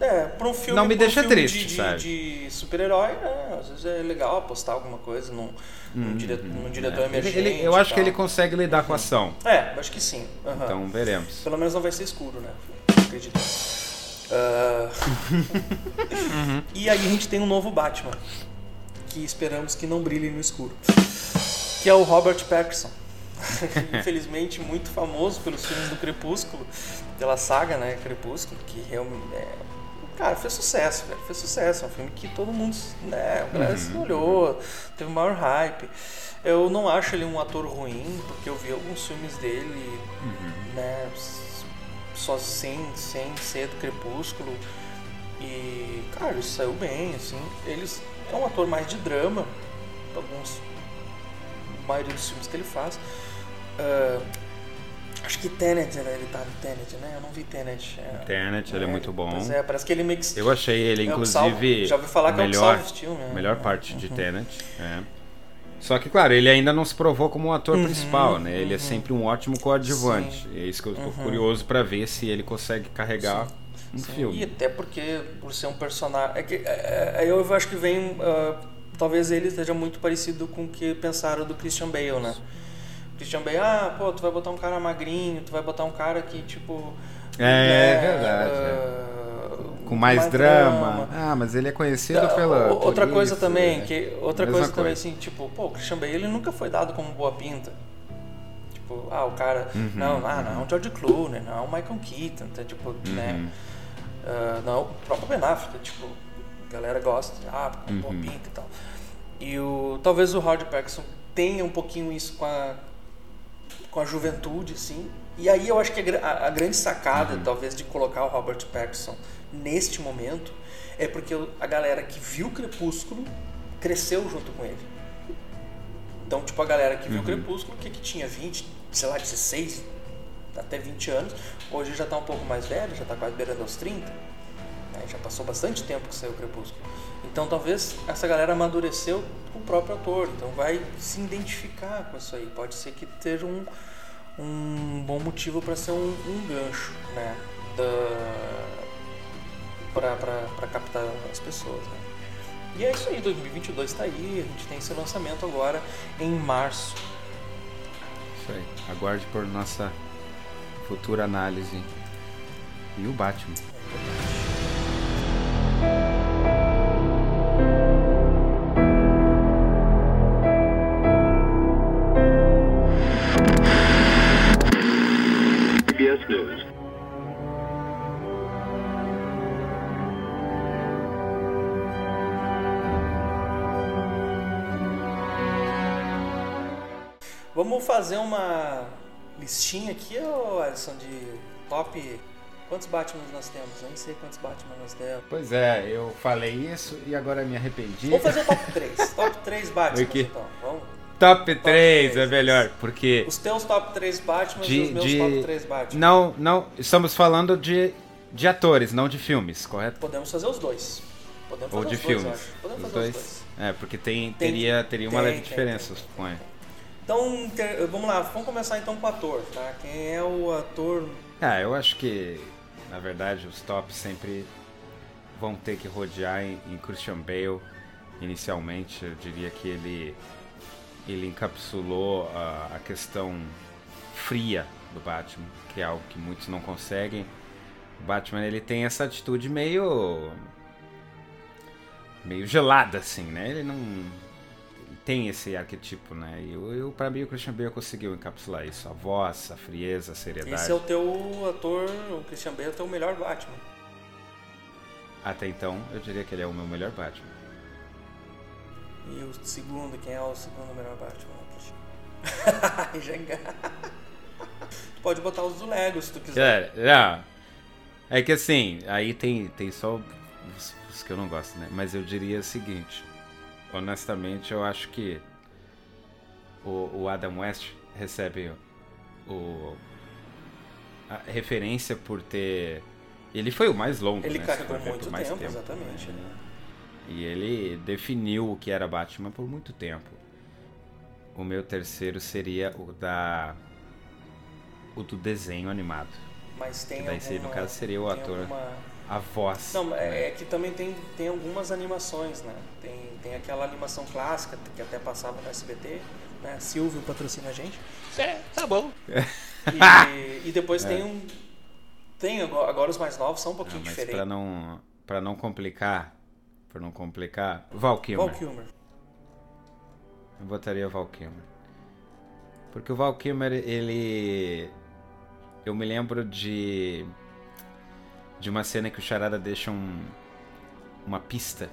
é, pra um filme, Não me um deixa filme triste, de, de- sabe? de super-herói, né? Às vezes é legal apostar alguma coisa num, num, dire- num diretor Uhum. Ele- emergente. ele- eu acho que ele consegue lidar com a ação. É, acho que sim. aham. Então veremos. Pelo menos não vai ser escuro, né? Acredito. Ah, E aí a gente tem um novo Batman. Que esperamos que não brilhe no escuro. Que é o Robert Pattinson. Infelizmente muito famoso pelos filmes do Crepúsculo. Pela saga, né? Crepúsculo. Que realmente... É... Cara, fez sucesso, velho. Fez sucesso. É um filme que todo mundo... Né, a galera se olhou. Teve maior hype. Eu não acho ele um ator ruim, porque eu vi alguns filmes dele, né, s- só sem, sem ser do Crepúsculo. E, cara, ele saiu bem, assim. Ele é um ator mais de drama, alguns, a maioria dos filmes que ele faz. Ah, acho que Tenet, né, ele tá no Tenet, né? Eu não vi Tenet. É, Tenet, ele é muito bom. Pois é, parece que ele meio que... Eu achei ele, É inclusive. já ouvi falar que é o que melhor, salva o filme, né? melhor parte de Tenet. É. Só que, claro, ele ainda não se provou como um ator principal, né? Ele é sempre um ótimo coadjuvante. Uhum. Sim. É isso que eu estou curioso pra ver se ele consegue carregar um Sim, filme. E até porque, por ser um personagem. É que, é, é, eu acho que vem. ah, talvez ele esteja muito parecido com o que pensaram do Christian Bale, né? Christian Bale, ah, pô, tu vai botar um cara magrinho, tu vai botar um cara que, tipo. É, né, é verdade, ah, Com mais, drama. Ah, mas ele é conhecido Ah, pela. o- Outra coisa isso, também, é. que outra Mesma coisa, também coisa. assim, tipo, pô, o Christian Bale ele nunca foi dado como boa pinta. Tipo, ah, o cara, Uhum, não, ah, não é um George Clooney, não é um Michael Keaton, tá, tipo, Uhum. né? Ah, não, o próprio Ben Affleck, tipo, a galera gosta, ah, é boa Uhum. pinta e tal. E o, talvez o Howard Paxson tenha um pouquinho isso com a, com a juventude, assim. E aí eu acho que a, a- grande sacada, talvez, de colocar o Robert Pattinson neste momento é porque a galera que viu Crepúsculo cresceu junto com ele. Então, tipo, a galera que viu Crepúsculo, que, que tinha 20, sei lá, 16, até 20 anos, hoje já tá um pouco mais velho, já tá quase beirando aos 30. né? Já passou bastante tempo que saiu Crepúsculo. Então, talvez essa galera amadureceu com o próprio ator. Então, vai se identificar com isso aí. Pode ser que esteja um, um bom motivo para ser um, um gancho, né? para captar as pessoas, né? E é isso aí, 2022 está aí, a gente tem esse lançamento agora em março. Isso aí. Aguarde por nossa futura análise. E o Batman. CBS News. Vamos fazer uma listinha aqui, ô Alisson, de top. Quantos Batman nós temos? Eu nem sei quantos Batman nós temos. Pois é, eu falei isso e agora me arrependi. Vamos fazer o top 3. top 3 Batman, O quê? então. Vamos. top 3 é melhor, porque Os teus top 3 Batman e de, os meus de top 3 Batman. não, não, estamos falando de de atores, não de filmes, correto? Podemos fazer os dois. Podemos Ou fazer de os dois, filmes. acho. Podemos Os fazer dois. os dois. É, porque tem, Tem- teria teria uma tem, leve tem, diferença, suponho. Então, vamos lá, vamos começar então com o ator, tá? Quem é o ator Ah, eu acho que, na verdade, os tops sempre vão ter que rodear em, em Christian Bale. Inicialmente, eu diria que ele, ele encapsulou a, a questão fria do Batman, que é algo que muitos não conseguem. O Batman ele tem essa atitude meio meio gelada assim, né? Ele não tem esse arquetipo, né? E eu, eu para mim o Christian Bale conseguiu encapsular isso, a voz, a frieza, a seriedade. Esse é o teu ator, o Christian Bale é o teu melhor Batman. Até então, eu diria que ele é o meu melhor Batman. E o segundo, quem é o segundo melhor Batman? Engana. Tu pode botar os do Lego se tu quiser. É, é, é que assim, aí tem, tem só os, os que eu não gosto, né? Mas eu diria o seguinte: honestamente, eu acho que o, o Adam West recebe o, a referência por ter. Ele foi o mais longo, Ele né? carregou muito mais tempo, exatamente, né? né? E ele definiu o que era Batman por muito tempo. O meu terceiro seria o da. O do desenho animado. Mas tem Que daí seria, no alguma- caso, seria o ator. alguma- A voz. Não, né? é, é que também tem, tem algumas animações, né? Tem, tem aquela animação clássica que até passava no SBT, né? Silvio patrocina a gente. É, tá bom. E, e depois tem um. Tem agora, agora os mais novos são um É. Não, pouquinho mas diferentes. pra não, pra não complicar, pra não complicar, Val Kilmer. Val Kilmer. Eu botaria o Val Kilmer. Porque o Val Kilmer, ele... Eu me lembro de... De uma cena que o Charada deixa um... Uma pista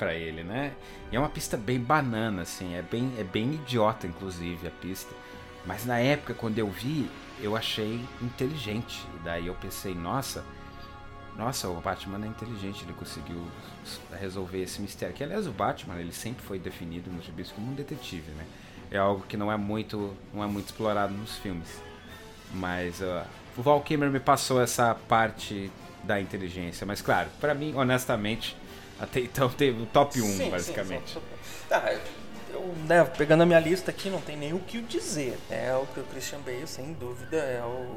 pra ele, né? E é uma pista bem banana, assim. É bem, é bem idiota, inclusive, a pista. Mas na época, quando eu vi, eu achei inteligente. Daí eu pensei, nossa... Nossa, o Batman é inteligente, ele conseguiu resolver esse mistério. Que aliás o Batman, ele sempre foi definido nos gibis como um detetive, né? É algo que não é muito, não é muito explorado nos filmes. Mas uh, o Val Kilmer me passou essa parte da inteligência, mas claro, pra mim, honestamente, até então teve o top 1, Sim, sim, basicamente. só- Tá, eu, né, pegando a minha lista aqui, não tem nem o que dizer. É o que o Christian Bale, sem dúvida, é o,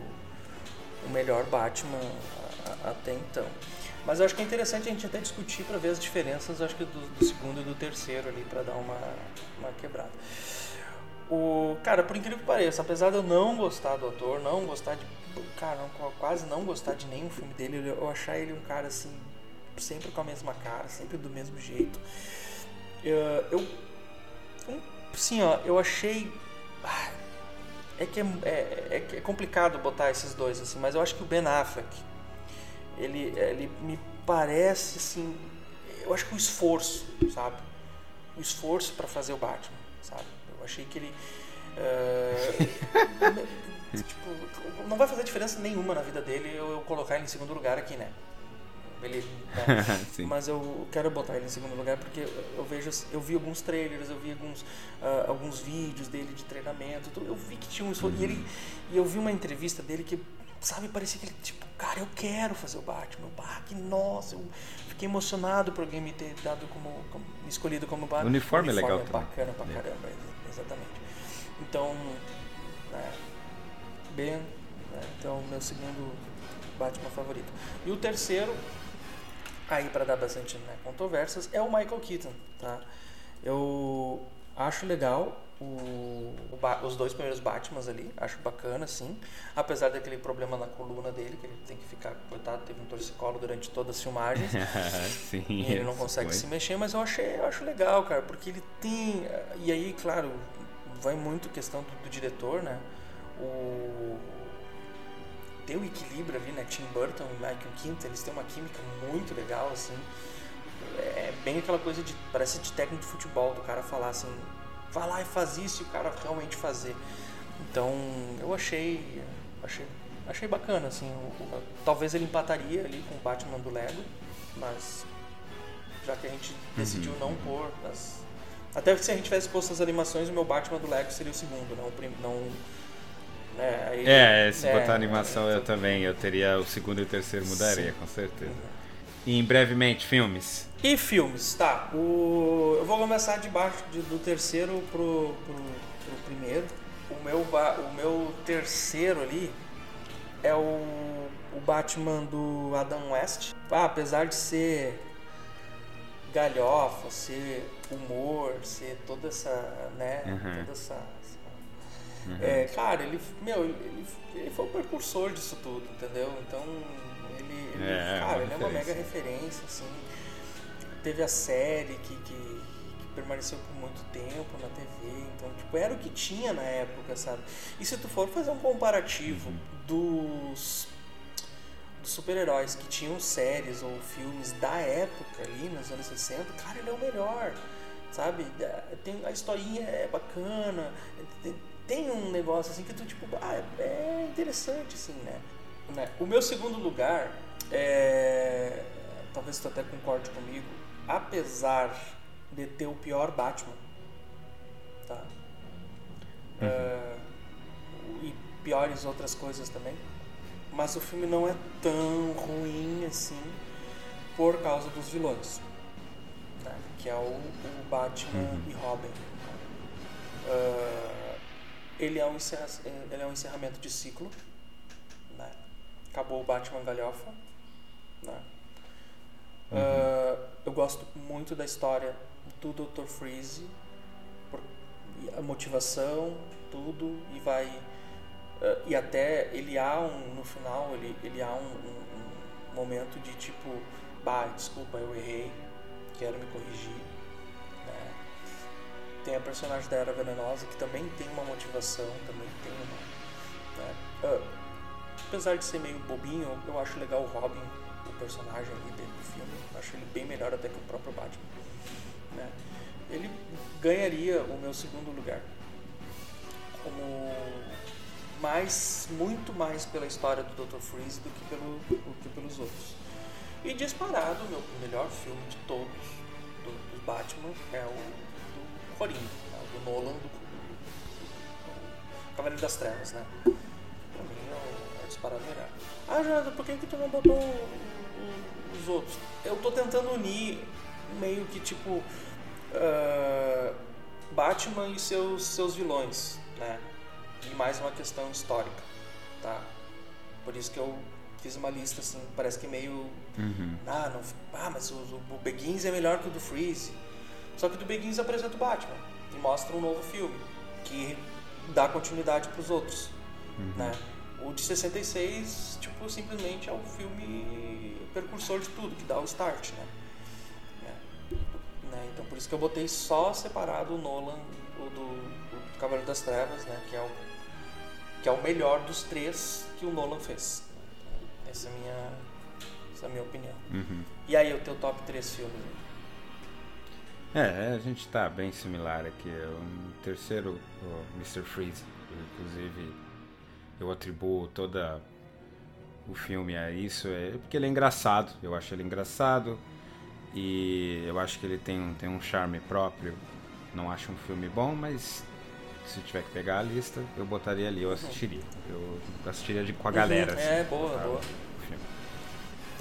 o melhor Batman a- a- até então. Mas eu acho que é interessante a gente até discutir para ver as diferenças, acho que do, do segundo e do terceiro ali, para dar uma, uma quebrada. O, cara, por incrível que pareça, apesar de eu não gostar do ator, não gostar de. Cara, não- quase não gostar de nenhum filme dele, eu achar ele um cara assim, sempre com a mesma cara, sempre do mesmo jeito. Eu. sim, ó, eu achei. ah, É que é, é, é é complicado botar esses dois assim, mas eu acho que o Ben Affleck, ele, ele me parece assim. Eu acho que o esforço, sabe? O esforço para fazer o Batman, sabe? Eu achei que ele. eh, tipo, não vai fazer diferença nenhuma na vida dele eu, eu colocar ele em segundo lugar aqui, né? Sim. Mas eu quero botar ele em segundo lugar porque eu vejo, eu vi alguns trailers, eu vi alguns, ah, alguns vídeos dele de treinamento, tudo, eu vi que tinha um esforço. E, ele, e eu vi uma entrevista dele que, sabe, parecia que ele, tipo, cara, eu quero fazer o Batman. Bah, que nossa, eu fiquei emocionado por alguém me ter dado como, como escolhido como Batman. O uniforme é legal é também. bacana pra É. caramba, ex- exatamente. Então, né, Ben, né, então meu segundo Batman favorito. E o terceiro, aí para dar bastante né, controvérsias, é o Michael Keaton, tá? Eu acho legal o, o os dois primeiros Batmans ali, acho bacana, sim. Apesar daquele problema na coluna dele, que ele tem que ficar, coitado, teve um torcicolo durante todas as filmagens. Sim, E ele não consegue foi. se mexer, mas eu achei, eu acho legal, cara, porque ele tem. E aí, claro, vai muito questão do, do diretor, né? O. O equilíbrio ali, né? Tim Burton e Michael Keaton, eles têm uma química muito legal, assim. É bem aquela coisa de. Parece de técnico de futebol, do cara falar assim, vai lá e faz isso e o cara realmente fazer. Então, eu achei. Achei, achei bacana, assim. o- o- talvez ele empataria ali com o Batman do Lego, mas já que a gente decidiu não pôr as Até que se a gente tivesse posto as animações, o meu Batman do Lego seria o segundo, não o prim... não né, aí- É, se é, botar animação eu então- também, eu teria o segundo e o terceiro mudaria, Sim. com certeza. E em brevemente, filmes. E filmes, tá. O... Eu vou começar de baixo de- do terceiro pro, pro, pro primeiro. O meu, ba- o meu terceiro ali é o, o Batman do Adam West. Ah, apesar de ser galhofa, ser humor, ser toda essa, né, Uhum. toda essa... essa- É, cara, ele, meu, ele, ele foi o precursor disso tudo, entendeu? Então, ele, ele- É, é cara, uma ele é uma mega referência, assim. Teve a série que, que, que permaneceu por muito tempo na TV, então, tipo, era o que tinha na época, sabe? E se tu for fazer um comparativo dos, dos super-heróis que tinham séries ou filmes da época ali, nos anos 60, cara, ele é o melhor, sabe? É, Tem, a historinha é bacana, tem, tem um negócio assim que tu, tipo, ah, é- é interessante, assim, né? Né? O meu segundo lugar é. Talvez tu até concorde comigo. Apesar de ter o pior Batman, tá? É, e piores outras coisas também. Mas o filme não é tão ruim assim por causa dos vilões. né? Que é o, o Batman e Robin. É, ele, é um encerra, ele é um encerramento de ciclo. Né? Acabou o Batman Galhofa. Né? Ah, eu gosto muito da história do Dr. Freeze, por- a motivação, tudo, e vai. ah, e até ele há um. No final, ele, ele há um, um- um momento de tipo: bah, desculpa, eu errei, quero me corrigir. Tem a personagem da Era Venenosa que também tem uma motivação, também tem uma. né? Ah, apesar de ser meio bobinho, eu acho legal o Robin, o personagem ali dele do filme. Eu acho ele bem melhor até que o próprio Batman. né? Ele ganharia o meu segundo lugar. Como mais, muito mais pela história do Dr. Freeze do que, pelo, do que pelos outros. E disparado, o meu melhor filme de todos, do, dos Batman, é o do Coringa, né? o do Nolan, do, Cavaleiro das Trevas, né? Pra mim é é disparado melhor. Ah, Jonathan, por que, que tu não botou os outros? Eu tô tentando unir meio que tipo ah, Batman e seus, seus vilões, né? E mais uma questão histórica, tá? Por isso que eu fiz uma lista assim, parece que meio. Ah, não, ah, mas o, o Begins é melhor que o do Freeze. Só que o do Begins apresenta o Batman e mostra um novo filme que dá continuidade para os outros, né? O de 66, tipo, simplesmente é o filme precursor de tudo, que dá o start, né? É. Né? Então por isso que eu botei só separado o Nolan, o do, o do Cavaleiro das Trevas, né? Que é, o, que é o melhor dos três que o Nolan fez. Essa é a minha, essa é a minha opinião. E aí, o teu top 3 filmes? É, a gente tá bem similar aqui. O terceiro, o Mr. Freeze, inclusive eu atribuo toda o filme a isso, é porque ele é engraçado. Eu acho ele engraçado e eu acho que ele tem um, tem um charme próprio. Não acho um filme bom, mas se tiver que pegar a lista, eu botaria ali, eu assistiria. Eu assistiria de, com a galera. Uhum. assim, É, boa, boa.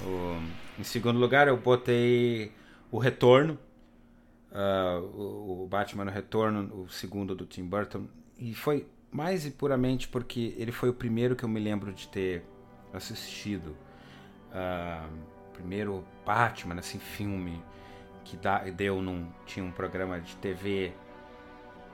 O- em segundo lugar, eu botei O Retorno. Ah, o, Batman no Retorno, o segundo do Tim Burton. E foi mais e puramente porque ele foi o primeiro que eu me lembro de ter assistido. Ah, primeiro Batman, assim, filme que dá, deu num. Tinha um programa de TV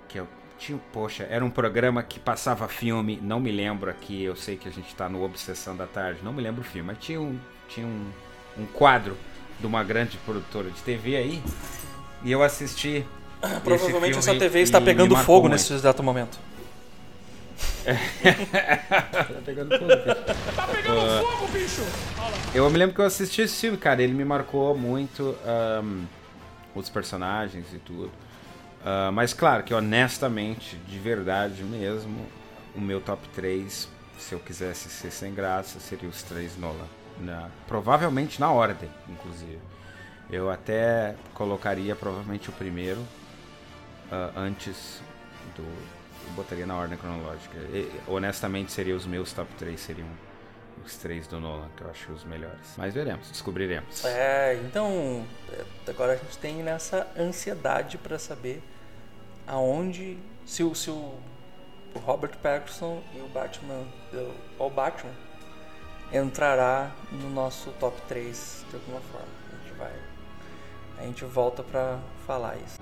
que eu tinha, poxa, era um programa que passava filme, não me lembro aqui, eu sei que a gente tá no Obsessão da Tarde, não me lembro o filme, mas tinha um, tinha um, um quadro de uma grande produtora de TV aí, e eu assisti. esse Provavelmente filme essa TV está pegando fogo muito. nesse exato momento. Tá pegando fogo, bicho. Eu me lembro que eu assisti esse filme, cara. Ele me marcou muito. ahn, os personagens e tudo. Ah, mas claro que honestamente, de verdade mesmo, o meu top 3, se eu quisesse ser sem graça, seria os três Nolan. Na- provavelmente na ordem, inclusive. Eu até colocaria provavelmente o primeiro ah, antes do. Eu botaria na ordem cronológica. E, honestamente, seria os meus top 3 seriam os três do Nolan, que eu acho os melhores. Mas veremos, descobriremos. É, então é, agora a gente tem nessa ansiedade pra saber aonde se o, se o Robert Pattinson e o Batman, o Batman entrará no nosso top 3 de alguma forma. A gente vai a gente volta pra falar isso.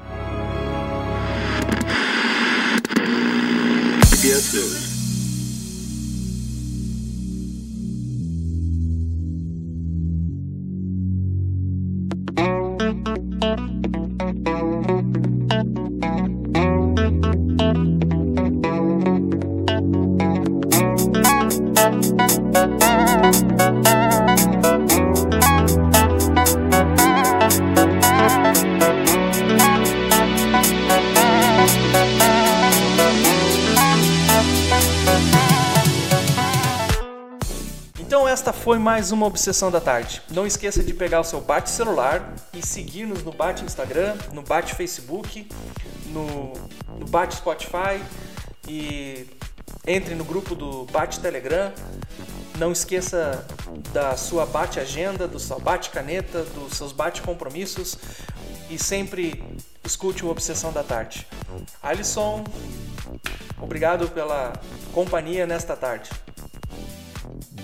Mais uma Obsessão da Tarde. Não esqueça de pegar o seu Bate celular e seguir-nos no Bate Instagram, no Bate Facebook, no, no Bate Spotify e entre no grupo do Bate Telegram. Não esqueça da sua Bate Agenda, do seu Bate Caneta, dos seus Bate Compromissos e sempre escute o Obsessão da Tarde. Alisson, obrigado pela companhia nesta tarde.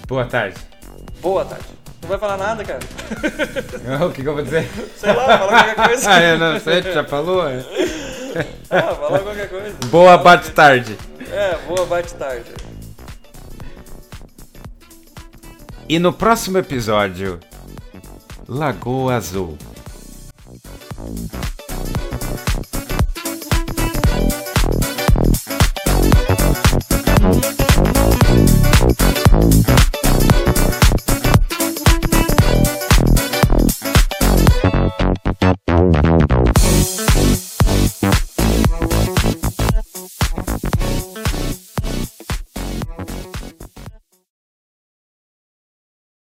Boa tarde. Boa tarde. Não vai falar nada, cara? o que, que eu vou dizer? Sei lá, fala qualquer coisa. ah, eu não tu já falou? é? Ah, fala qualquer coisa. Boa bate tarde. É, boa bate tarde. E no próximo episódio, Lagoa Azul.